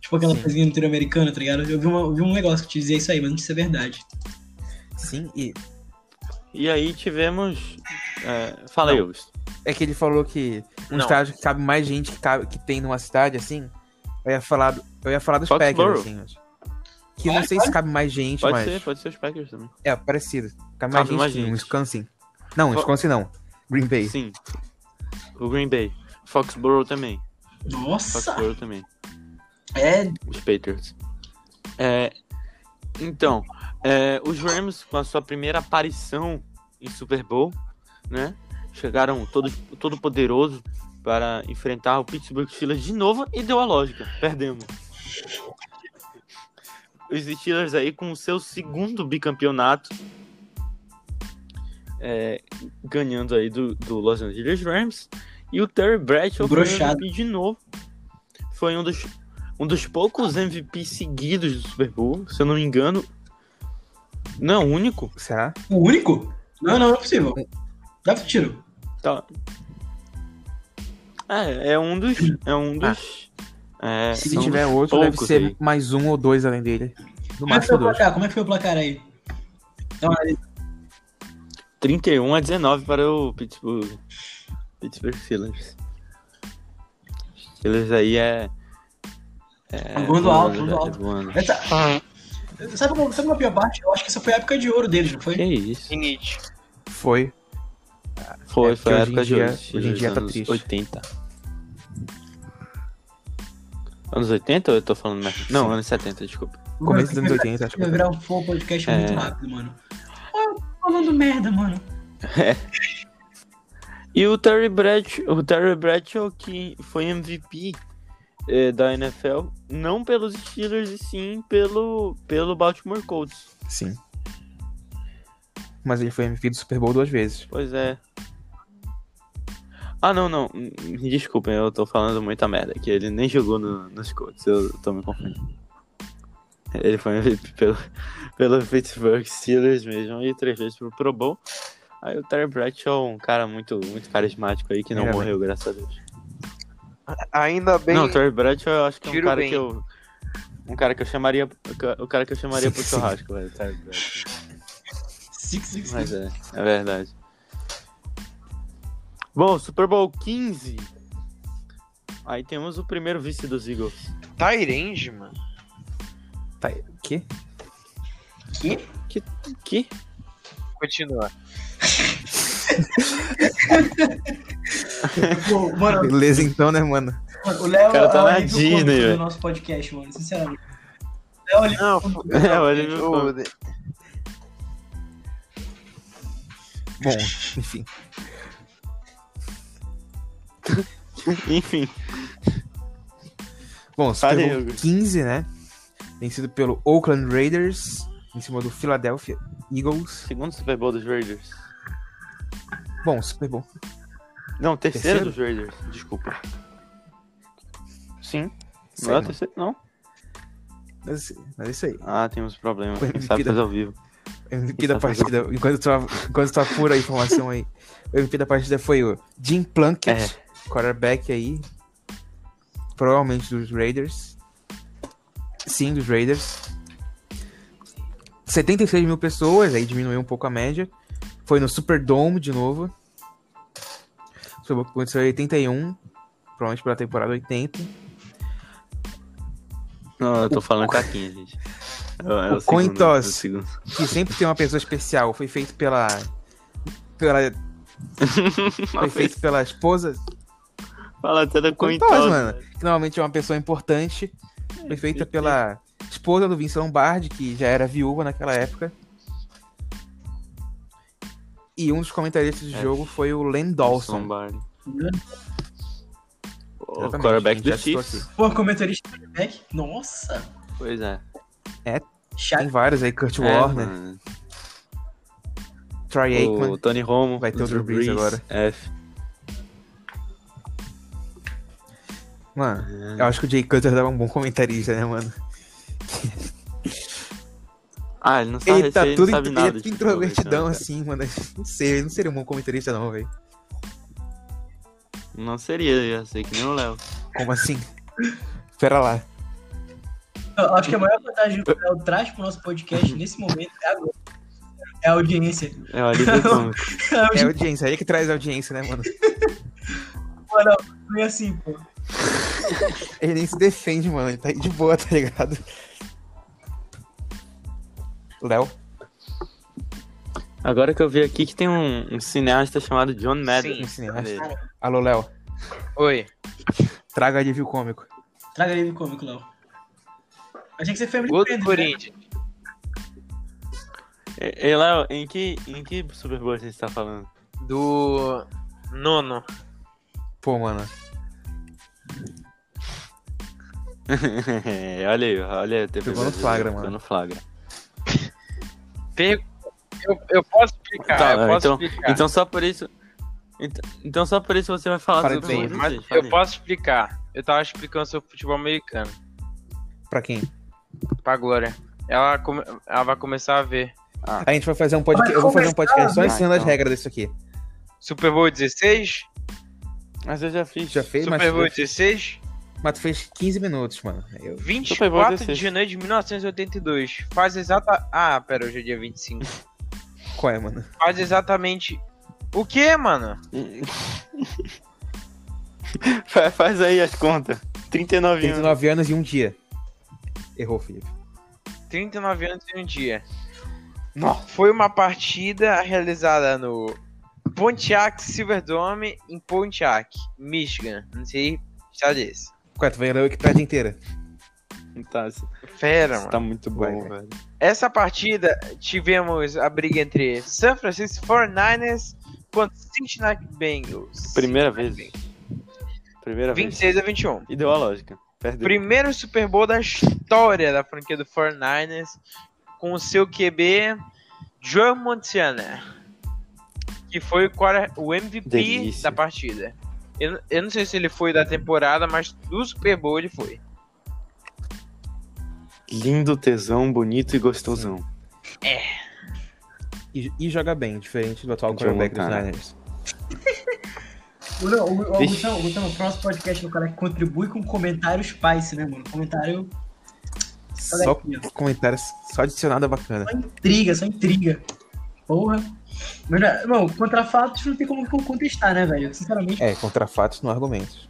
Tipo aquela Sim. coisinha interior-americana, tá ligado? Eu vi, uma- eu vi um negócio que te dizia isso aí, mas não sei se é verdade. Sim, e E aí tivemos. É, fala aí, Augusto. É que ele falou que um Não. estádio que cabe mais gente que, cabe, que tem numa cidade, assim. Eu ia falar, do- eu ia falar dos Foxborough. Packers, assim. Que eu não sei se cabe mais gente, Pode mas. ser, pode ser os Packers também. É, parecido. Cabe mais Cabe gente mais gente. Wisconsin. Não, Fo- Wisconsin não. Green Bay. Sim. O Green Bay. Foxborough também. Nossa! Foxborough também. É. Os Patriots. É, então, é, os Rams, com a sua primeira aparição em Super Bowl, né? Chegaram todo, todo poderoso para enfrentar o Pittsburgh Steelers de novo e deu a lógica. Perdemos. Os Steelers aí com o seu segundo bicampeonato. é, ganhando aí do, do Los Angeles Rams. E o Terry Bradshaw foi. MVP de novo. Foi um dos, um dos poucos MVPs seguidos do Super Bowl, se eu não me engano. Não, o único. Será? O único? Não, não, não é possível. Dá pro tiro. Tá. É, é um dos. É um dos. é, Se tiver outro, deve ser aí. mais um ou dois além dele. Como é que foi máximo o dois. placar? Como é que foi o placar aí? Então, 31 a 19 para o Pittsburgh. Pittsburgh Steelers. Steelers aí é. é Voando alto, voando, voando alto. voando. essa, sabe, qual- sabe uma pior parte? Eu acho que essa foi a época de ouro deles, não foi? Que isso? Foi. Foi, É, foi a época de dia- hoje. hoje em dia tá anos triste. 80. Anos 80 ou eu tô falando merda? Não, anos 70, desculpa. Começo dos anos 80, acho que Vai foi. virar um full podcast É. muito rápido, mano. Tô falando merda, mano. E o Terry Bradshaw, o Terry Bradshaw que foi MVP eh, da NFL, não pelos Steelers e sim pelo, pelo Baltimore Colts. Sim. Mas ele foi MVP do Super Bowl duas vezes. Pois é. Ah, não, não. Me desculpem, eu tô falando muita merda. Que ele nem jogou no, nos Colts, eu tô me confundindo. Ele foi MVP pelo, pelo Pittsburgh Steelers mesmo e três vezes pro Pro Bowl. Aí o Terry Bradshaw, um cara muito, muito carismático aí que não bem. morreu, graças a Deus. Ainda bem. Não, o Terry Bradshaw eu acho que é um cara bem. que eu. Um cara que eu chamaria. O cara que eu chamaria pro churrasco, velho. Terry Bradshaw. Six, six, Mas é, é verdade. Bom, Super Bowl 15. Aí temos o primeiro vice dos Eagles. Tyrande, mano. Tá, que? Que? Que? Continua. Pô, mano, Beleza então, né, mano? mano, o Léo tá é o na alívio Disney, do nosso podcast, mano, sinceramente. É o alívio Não. É, o alívio Bom, enfim. Enfim. Bom, Super Bowl Hugo. 15, né? Vencido pelo Oakland Raiders em cima do Philadelphia Eagles. Segundo Super Bowl dos Raiders. Bom, Super Bowl. Não, terceiro, Terceiro? dos Raiders. Desculpa. Sim. Sei, Não é o terceiro? Não. Mas, mas é isso aí. Ah, tem uns problemas. Quem sabe fazer ao vivo. O MVP da partida, enquanto tu, enquanto tu apura a informação aí, o MVP da partida foi o Jim Plunkett, É. quarterback aí, provavelmente dos Raiders. Sim, dos Raiders. 76 mil pessoas, aí diminuiu um pouco a média. Foi no Superdome de novo. Aconteceu em 81, provavelmente pela temporada 80. Não, eu tô falando caquinha, gente. O coin toss. Que sempre tem uma pessoa especial. Foi feito pela. pela foi feito pela esposa Fala até da coin toss, mano. que normalmente é uma pessoa importante. Foi feita pela esposa do Vince Lombardi, que já era viúva naquela época. E um dos comentaristas do É. jogo foi o Len Dawson. Lombardi. O quarterback do Chiefs. Pô, comentarista de back. Nossa. Pois é. Tem Chato. vários aí, Kurt É, Warner, mano. Troy O Aikman. Tony Romo. Vai ter o Drew Brees agora. F. Mano, eu acho que o Jay Cutler dava um bom comentarista, né, mano? Ah, ele não sabe, Ele tá ele tudo não sabe nada. ele é introvertidão assim, mano. Não sei, ele não seria um bom comentarista, não, velho. Não seria, eu já sei que nem o Léo. Como assim? Pera lá. Eu acho que a maior vantagem que o Léo traz pro nosso podcast nesse momento é agora. É a audiência. É o alívio cômico. É a É a audiência. aí que traz a audiência, né, mano? Não, não é assim, pô. Ele nem se defende, mano. Ele tá aí de boa, tá ligado? Léo? Agora que eu vi aqui que tem um, um cineasta chamado John Madden. Sim. Um cineasta. Alô, Léo. Oi. Traga alívio cômico. Traga no cômico, Léo. Achei que você foi Gol do né? Corinthians. E, e, Léo, em que, em que Super Bowl você está falando? Do nono. Pô, mano. olha aí, olha aí. Pegou no flagra, pegou mano. no flagra. Eu, eu posso explicar, Tá, eu posso então- explicar. Então só por isso. Então, então só por isso você vai falar Fala do bem, mas 16, fala eu posso explicar. Eu tava explicando sobre futebol americano Pra quem? Pra Glória. Ela, come- ela vai começar a ver. A gente vai fazer um podcast. Vai Eu vou fazer um podcast só começar, ensinando as então. regras disso aqui. Super Bowl 16? Mas eu já fiz. Já fez, mas, Super Bowl 16? mas tu fez 15 minutos, mano. Eu... 24 de 16. janeiro de 1982. Faz exata. Ah, pera, hoje é dia 25. Qual é, mano? faz exatamente o que, mano? Fa- Faz aí as contas. 39 anos. 39 anos e um dia. Errou, Felipe. 39 anos e um dia. Nossa. Foi uma partida realizada no Pontiac Silverdome em Pontiac, Michigan. Não sei estado desse. Qual é? Tu vai ler a Wikipedia inteira. Tá, Fera, mano. tá muito bom, velho. Essa partida tivemos a briga entre San Francisco 49ers contra Cincinnati Bengals. Primeira Cincinnati vez. Bengals. Primeira vez. 26 a 21. E deu a lógica. Perdeu. Primeiro Super Bowl da história da franquia do 49ers com o seu QB Joe Montana, que foi o MVP Delícia. da partida. Eu, eu não sei se ele foi da temporada, mas do Super Bowl ele foi. Lindo, tesão, bonito e gostosão. E, e joga bem, diferente do atual quarterback dos. Niners. O, não, o, o. Gustavo, o Gustavo, o próximo podcast é o cara que contribui com comentário spice, né, mano? Comentário. Só aqui, ó. comentários, só adicionado bacana. Só intriga, só intriga. Porra. Mas, né, irmão, contra fatos não tem como contestar, né, velho? Sinceramente. É, contra fatos, não argumentos.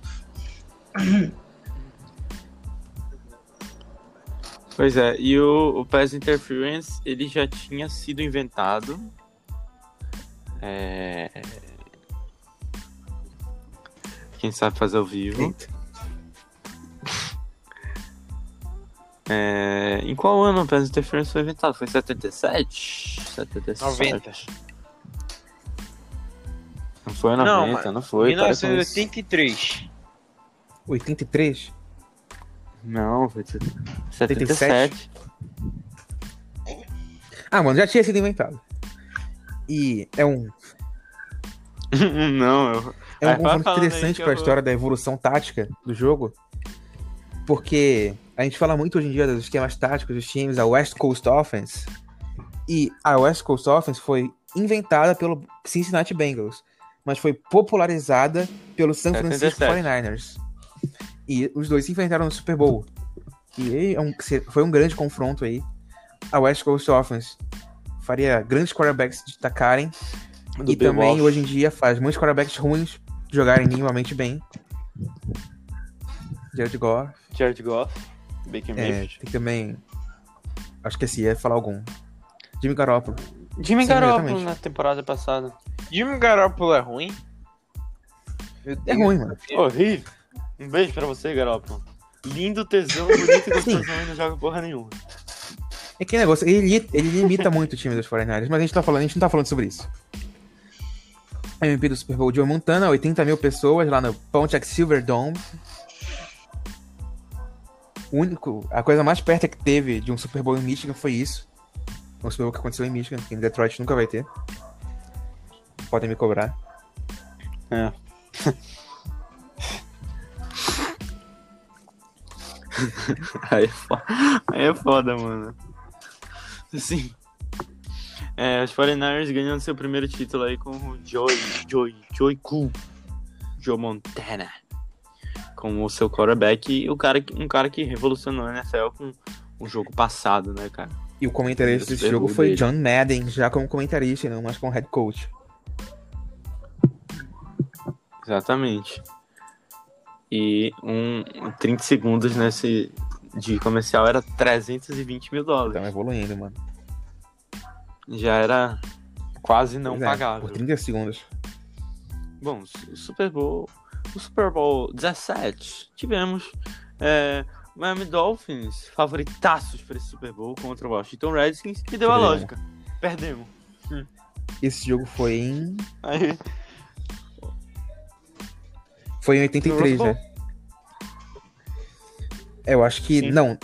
Pois é, e o, o Pass Interference, ele já tinha sido inventado. É... Quem sabe fazer ao vivo. Eita. É... Em qual ano o Pass Interference foi inventado? Foi em 77? 77? 90. Não foi Não, 90, não, mas foi. para com isso. 1983. 83? Não, foi 77. Ah, mano, já tinha sido inventado. E é um, não, eu... é um confronto interessante para a história da evolução tática do jogo. Porque a gente fala muito hoje em dia dos esquemas táticos dos times, a West Coast Offense. E a West Coast Offense foi inventada pelo Cincinnati Bengals, mas foi popularizada pelo San Francisco 77. 49ers. E os dois se enfrentaram no Super Bowl. E é um- foi um grande confronto aí. A West Coast Offense faria grandes quarterbacks destacarem Do e também Walsh. hoje em dia faz muitos quarterbacks ruins jogarem minimamente bem. Jared Goff. Jared Goff, Baker É, Mayfield. tem também. Acho que esqueci, ia falar algum. Jimmy Garoppolo. Jimmy Sim, Garoppolo na temporada passada. Jimmy Garoppolo é ruim? É ruim, mano. Horrível. Um beijo pra você, Garoppolo. Lindo, tesão, bonito e e não joga porra nenhuma. É que negócio, ele, ele limita muito o time dos 49ers, mas a gente, tá falando, a gente não tá falando sobre isso. MVP do Super Bowl, Joe Montana, 80 mil pessoas lá no Pontiac Silverdome. O único, a coisa mais perto que teve de um Super Bowl em Michigan foi isso. Um Super Bowl que aconteceu em Michigan, que em Detroit nunca vai ter. Podem me cobrar. É. Aí é foda, aí é foda mano. Assim. É, os 49ers ganhando seu primeiro título aí com o Joey, Joey, Joey Cool, Joe Montana, como o seu quarterback e o cara, um cara que revolucionou a NFL com o jogo passado, né, cara? E o comentarista desse jogo foi dele. John Madden, já como comentarista, não mais como head coach. Exatamente. E um 30 segundos nesse de comercial era 320 mil dólares. Então evoluindo, mano. Já era quase não Pois é, pagável. Por 30 segundos. Bom, o Super Bowl, o Super Bowl 17, tivemos é, Miami Dolphins favoritaços para esse Super Bowl contra o Washington Redskins e deu a lógica. Perdemos. Esse jogo foi em. Aí, Foi em 83, No Rose né? É, eu acho que. Sim. Não.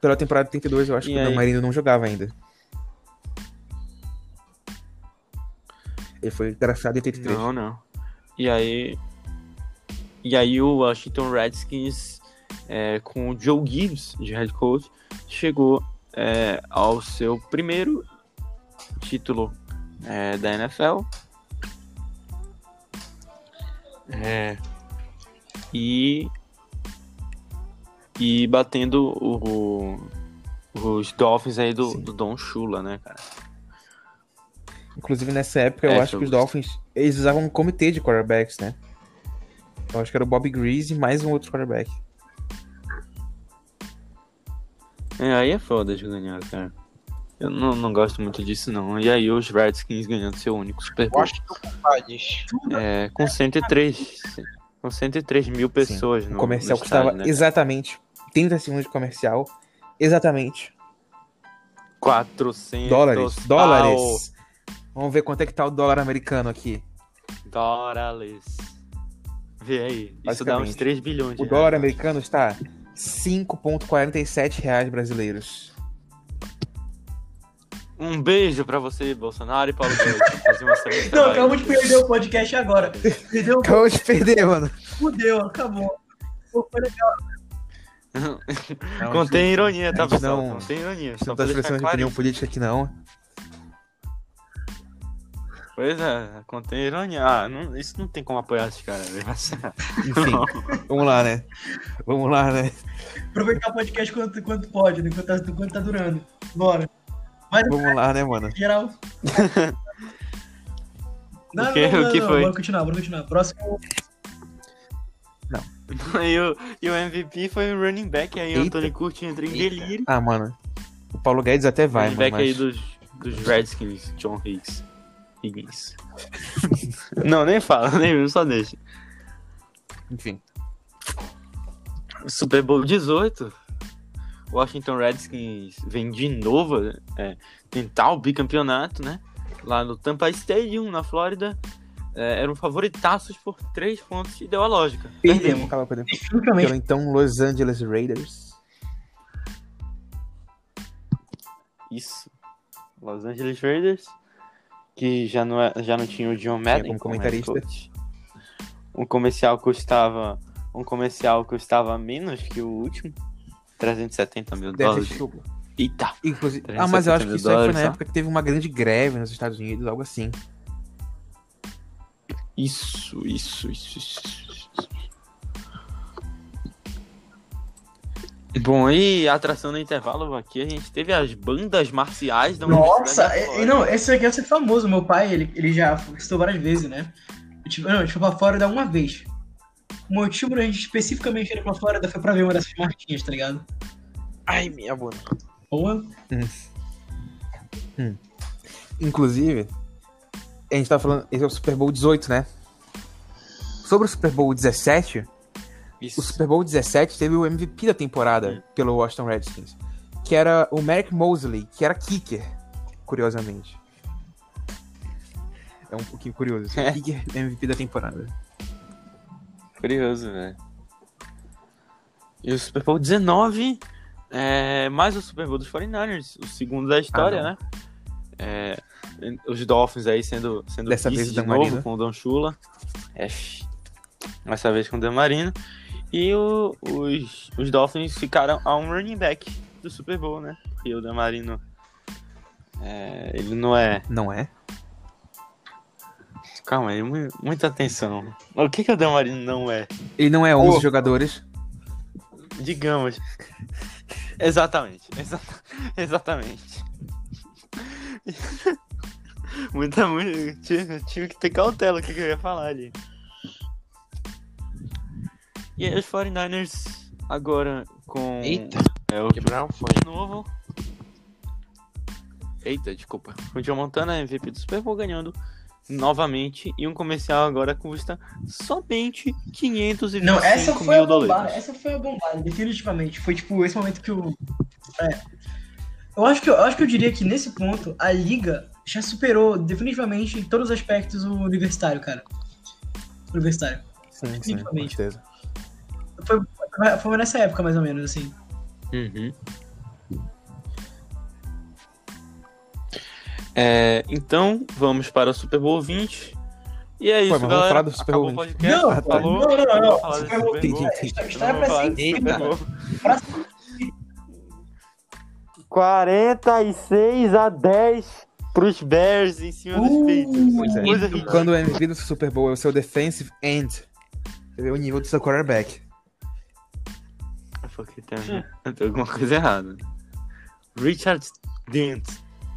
Pela temporada 82, eu acho E que o aí? Dan Marino não jogava ainda. Ele foi engraçado em 83. não, não. E aí, e aí o Washington Redskins é, com o Joe Gibbs de head coach chegou é, ao seu primeiro título é, da NFL. É, e e batendo o, o- os Dolphins aí do, do Don Shula, né, cara? Inclusive, nessa época, eu É, acho que os. Dolphins, eles usavam um comitê de quarterbacks, né? Eu acho que era o Bob Greasy mais um outro quarterback. É, aí é foda de ganhar, cara. Eu não, não gosto muito disso, não. E aí os Redskins ganhando seu único Super Bowl. É, com 103. Com 103 mil pessoas O no comercial no custava estádio, né? exatamente 30 segundos de comercial. Exatamente. 400 Dólares. pau. Dólares. Vamos ver quanto é que tá o dólar americano aqui. Dólares. Vê aí. Isso dá uns Basicamente. 3 bilhões de O dólar reais. americano está 5,47 reais brasileiros. Um beijo pra você, Bolsonaro e Paulo Guedes. Não, trabalho. acabamos de perder o podcast agora. Perdeu, Acabou de perder, mano. fudeu, acabou. Pô, foi legal. Contém ironia, tá, pessoal? não- Contém ironia. Não tá expressando de opinião política aqui, não. Pois é, contém ironia. Ah, não- isso não tem como apoiar esses caras. velho. Enfim, vamos lá, né? Vamos lá, né? Aproveitar o podcast quanto, quanto pode, né? Enquanto tá, enquanto tá durando. Bora. Vamos lá, né, mano? Geral. Não, O quê? não, não, O que não, foi? Bora continuar, bora continuar. Próximo. e, o, e o MVP foi o running back aí, o. Anthony Curtin entra em delírio. Ah, mano. O Paulo Guedes até vai, running mano. back aí Mas... dos, dos Redskins, John Higgs. Higgins. não, nem fala, nem só deixa. Enfim. Super Bowl 18. Washington Redskins vem de novo é, tentar o bicampeonato, né? Lá no Tampa Stadium, na Flórida. É, eram favoritaços por 3 pontos e deu a lógica. Perdemos. Acaba perdendo. Pelo então Los Angeles Raiders. Isso. Los Angeles Raiders, que já não, é, já não tinha o John Madden como comentarista. coach. Um comercial custava um comercial custava menos que o último, 370 mil Deve dólares. Eita. Inclusive. 370 Ah, mas eu acho que isso aí foi na só? época que teve uma grande greve nos Estados Unidos, algo assim. Isso, isso, isso, isso. Bom, e a atração no intervalo aqui, a gente teve as bandas marciais da Nossa, e- e não, esse aqui ia ser famoso. Meu pai, ele, ele já visitou várias vezes, né? Tipo, não, a gente foi pra Flórida uma vez. O motivo da gente especificamente ir pra Flórida foi pra ver uma dessas marquinhas, tá ligado? Ai, minha bunda. Boa. Inclusive, a gente tá falando. Esse é o Super Bowl 18, né? Sobre o Super Bowl 17, Isso. o Super Bowl 17 teve o MVP da temporada pelo Washington Redskins. Que era o Merrick Mosley, que era kicker, curiosamente. É um pouquinho curioso. assim, É. Kicker MVP da temporada. Curioso, velho. E o Super Bowl 19 é mais o Super Bowl dos 49ers, o segundo da história, Ah, né? É, os Dolphins aí sendo, sendo Dessa vez de novo Marino. com o Don Shula. F. Dessa vez com o Dan Marino. E o- os, os Dolphins ficaram a um running back do Super Bowl, né? Porque o Dan Marino, é, ele não é... Não é? Calma aí, mu- muita atenção. O que, que o Dan Marino não é? Ele não é 11 Oh. jogadores. Digamos. Exatamente. exa- exatamente. Muita. Tive, tive que ter cautela o que, que eu ia falar ali. E aí, os 49ers agora com. Eita, É o o fone. de novo. Eita, desculpa. O Joe Montana é MVP do Super Bowl ganhando novamente. E um comercial agora custa somente 525 Não, essa foi a mil bombada. dólares. Essa foi a bombada, definitivamente. Foi tipo esse momento que o. É. Eu acho que eu, acho que eu diria que nesse ponto a liga já superou definitivamente em todos os aspectos o universitário, cara. O universitário. Sim, sim, com Definitivamente. certeza. Foi, foi nessa época, mais ou menos, assim. Uhum. É, então, vamos para o Super Bowl 20. E é isso, mas vamos galera. falar do Super Bowl o 20. podcast. Não, Ah, tá. não, não, não, não. Super Bowl Super Bowl. 20. História- Vamos pra sempre, Super cara. Bowl. Pra 46 a 10 pros Bears em cima dos Uh, Patriots. É. Coisa ridícula. Quando o MVP do Super Bowl é o seu defensive end, você vê o nível do seu quarterback. Porque tem, tem alguma coisa errada. Richard Dent.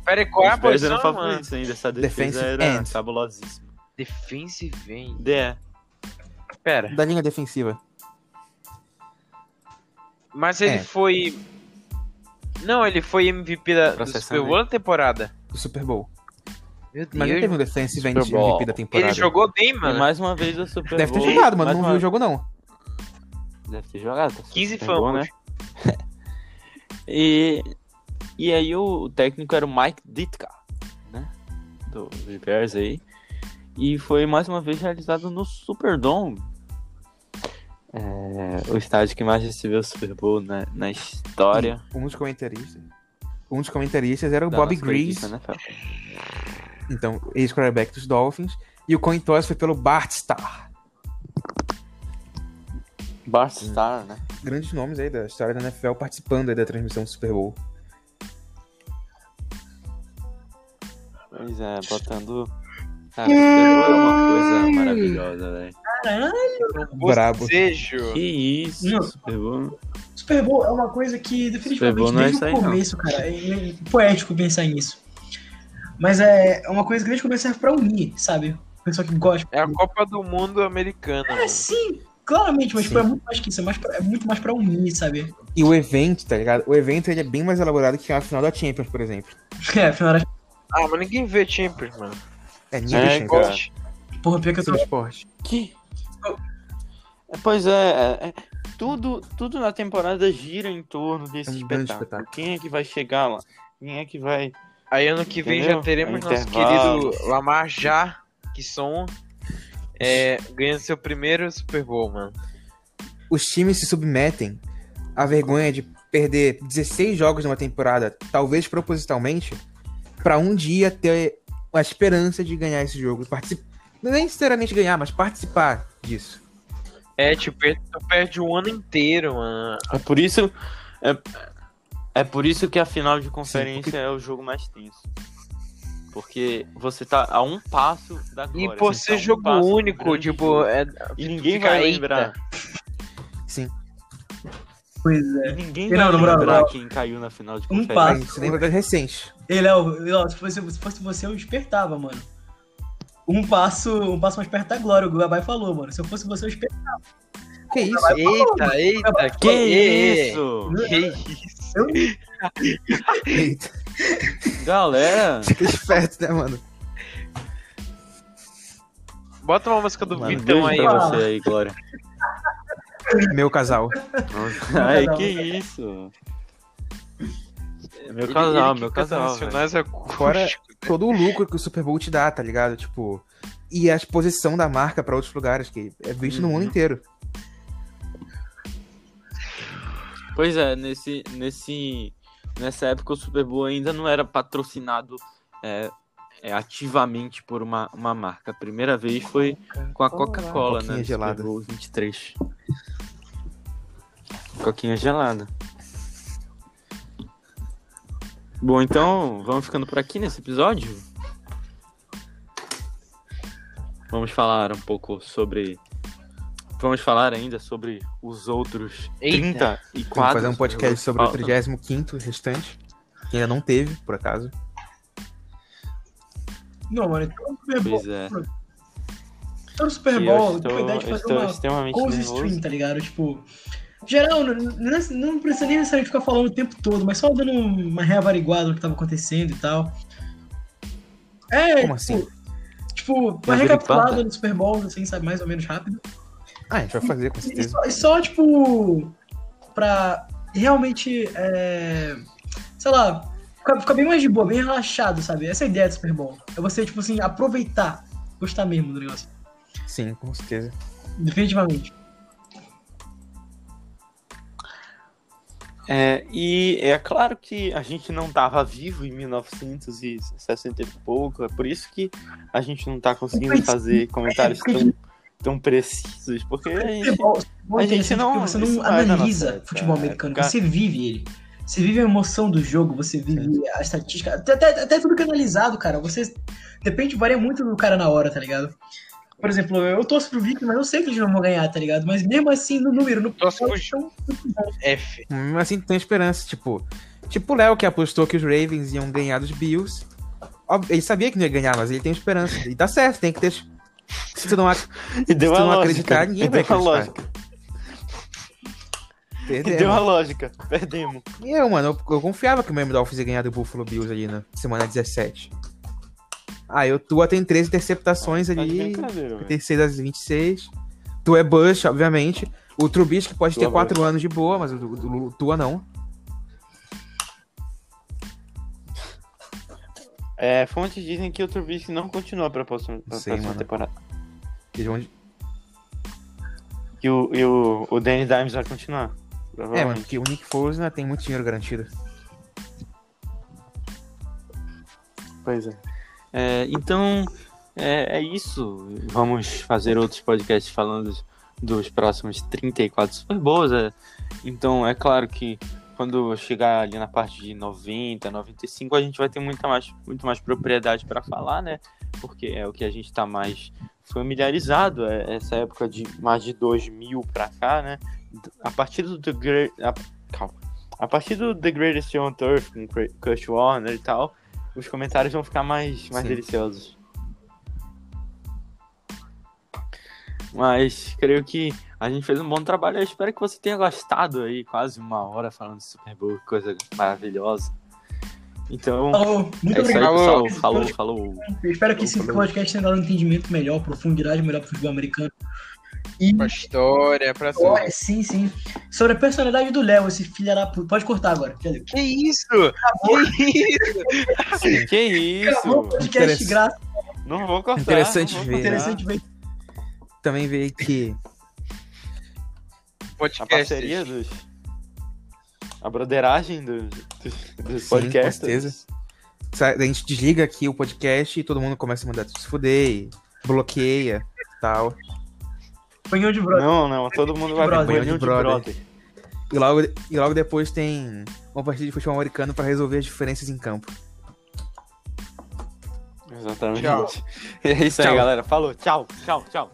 Pera aí, qual é a posição, mano? favoritos ainda. Essa defesa Defensive era end. cabulosíssima. Defensive end. DE. Pera, Da linha defensiva. mas ele É. foi... Não, ele foi MVP da, do Processando Super Bowl na temporada. Do Super Bowl. Meu Mas não teve um defensive end Super Bowl. MVP da temporada. Ele jogou bem, E mano. mais uma vez o Super Deve ter Bowl. jogado, mano. mais Não uma- viu o jogo, não. Deve ter jogado. tá 15 Super Bowl, fumbles. E, e aí o técnico era o Mike Ditka, né? Do dos Bears aí. E foi mais uma vez realizado no Superdome. É, o estádio que mais recebeu o Super Bowl na, na história. Um dos comentaristas. Um dos comentaristas era o da Bobby Grease, então, ex-quarterback dos Dolphins. E o coin toss foi pelo Bart Starr. Bart Starr, né? Grandes nomes aí da história da NFL participando aí da transmissão do Super Bowl. Pois é, botando. Cara, o Super Bowl é uma coisa maravilhosa, velho. Caralho, Brabo. Que isso, Não. Super Bowl. Super Bowl é uma coisa que definitivamente não é desde aí, o não. começo, cara, é, é poético pensar nisso. Mas é é uma coisa que desde o começo serve pra unir, sabe? O pessoal que gosta. É a Copa do Mundo americana. É mano. sim, claramente, mas Sim. tipo, é muito mais que isso, é, mais pra- é muito mais pra unir, sabe? E o evento, tá ligado? O evento ele é bem mais elaborado que a final da Champions, por exemplo. É, afinal, era- Ah, mas ninguém vê Champions, mano. É nível É, Champions. Goste. porra, pior que eu tô. Esporte. Que? É, Pois é, é, é, tudo, tudo na temporada gira em torno desse É um espetáculo. espetáculo. Quem é que vai chegar lá? Quem é que vai. Aí ano que vem Entendeu? já teremos É nosso intervalo. querido Lamar já, que som, é, ganhando seu primeiro Super Bowl, mano. Os times se submetem à vergonha de perder 16 jogos numa temporada, talvez propositalmente, pra um dia ter a esperança de ganhar esse jogo. Particip... Não é necessariamente ganhar, mas participar disso. É, tipo, tu perde o ano inteiro, mano. É por isso. É, é por isso que a final de conferência porque- é o jogo mais tenso. Porque você tá a um passo da E glória. por você ser tá um jogo único, tipo, é, E ninguém vai "Eita". lembrar. Sim. Pois E é. ninguém E vai não, moral, lembrar não. quem caiu na final de Um passo. Você lembra das recentes. Ele é o. se, fosse, se fosse você, eu despertava, mano. Um passo, um passo mais perto da glória, o Gabai falou, mano. Se eu fosse você, eu despertava. Que isso? Eita, eita, Que e- isso? Que isso? Eita. Galera, Fica esperto, né, mano? Bota uma música do mano, Vitão aí, pra você aí, Glória. Meu casal. Ai, que isso? É Meu casal, meu casal. nacionais acústicos. Fora todo o lucro que o Super Bowl te dá, tá ligado? Tipo, e a exposição da marca pra outros lugares, que é visto no mundo Uhum. inteiro. Pois é, nesse, nesse, nessa época o Super Bowl ainda não era patrocinado é, é, ativamente por uma, uma marca. A primeira vez foi com a Coca-Cola, Coquinha né? no gelada. Super Bowl 23. Coquinha gelada. Bom, então vamos ficando por aqui nesse episódio. Vamos falar um pouco sobre. Vamos falar ainda sobre os outros Eita. 34. Vamos fazer um podcast sobre o faltam. 35 restante, que ainda não teve, por acaso. Não, mano, então o Super Bowl. Pois é. Então o Super Bowl, tem a ideia de fazer estou uma nervoso. stream, tá ligado? Tipo, geral, não, não, não precisa nem necessariamente ficar falando o tempo todo, mas só dando uma reavariguada no que tava acontecendo e tal. É, Como tipo, assim? Tipo, uma recapitulada no Super Bowl, assim, sabe, mais ou menos rápido. Ah, a gente vai fazer, com E certeza. só, e só, tipo, pra realmente, é, sei lá, ficar, ficar bem mais de boa, bem relaxado, sabe? Essa é a ideia do Super Bowl. É você, tipo assim, aproveitar, gostar mesmo do negócio. Sim, com certeza. Definitivamente. É, e é claro que a gente não estava vivo em 1960 e pouco, é por isso que a gente não tá conseguindo fazer comentários tão, tão precisos, porque a gente, Futebol, futebol a é gente não- porque você não analisa nossa futebol americano, Cara- você vive ele. Você vive a emoção do jogo, você vive a estatística, até, até, até tudo que é analisado, cara. Você depende, varia muito do cara na hora, tá ligado? Por exemplo, eu torço pro Viking, mas eu sei que eles não vão ganhar, tá ligado? Mas mesmo assim, no número, no então, F. Mas assim, tem esperança, tipo, Tipo o Léo, que apostou que os Ravens iam ganhar dos Bills. Ele sabia que não ia ganhar, mas ele tem esperança. E tá certo, tem que ter. Se tu não, ac- E deu se tu não lógica. acreditar, ninguém e vai acreditar. lógica. E Perdemos. deu a lógica. Perdemos. E eu, mano, eu, eu confiava que o Miami Dolphins ia ganhar do Buffalo Bills ali na semana 17. Ah, eu Tua tem 13 interceptações Tá ali, velho. 36 às 26. Tu é Bush, obviamente. O Trubisky pode Tua ter 4 Bush. anos de boa, mas o, o, o Tua não. É, fontes dizem que o Trubisky não continua pra próxima, pra Sei, próxima temporada. Eles vão- E o, e o, o Danny Dimes vai continuar. É, mano, porque o Nick Foles né, tem muito dinheiro garantido. Pois é. É, então, é, é isso. Vamos fazer outros podcasts falando dos próximos 34 Super Bowls. é. Então, é claro que quando chegar ali na parte de 90, 95, a gente vai ter muita mais, muito mais propriedade para falar, né? Porque é o que a gente está mais familiarizado, é essa época de mais de 2000 para cá, né? A partir do The Great... A, calma. A partir do The Greatest Show on Turf, com Kurt Warner e tal, os comentários vão ficar mais, mais Sim. deliciosos. Mas creio que a gente fez um bom trabalho. Eu espero que você tenha gostado aí, quase uma hora falando de Super Bowl, coisa maravilhosa. Então, Falou, muito é aí, obrigado. pessoal. Falou, falou. Eu espero que esse Falou. podcast tenha dado um entendimento melhor, profundidade melhor pro futebol americano. E, Pra história, pra olha, sim, sim. Sobre a personalidade do Léo, esse filho da puta. Pode cortar agora. Que isso? Que isso? Que isso? Acabou o podcast graça. Não vou cortar. Interessante vou ver, cortar. Interessante ver. Também veio que A Podcast. parceria dos. A broderagem dos, dos, dos Sim, podcasts. com certeza. a gente desliga aqui o podcast e todo mundo começa a mandar se fuder, e bloqueia e tal. Punhão de brother. Não, não, todo mundo vai ver reunião de Brother. brother. E logo, e logo depois tem uma partida de futebol americano pra resolver as diferenças em campo. Exatamente. Tchau. É isso aí, Tchau. galera. Falou. Tchau, tchau, tchau.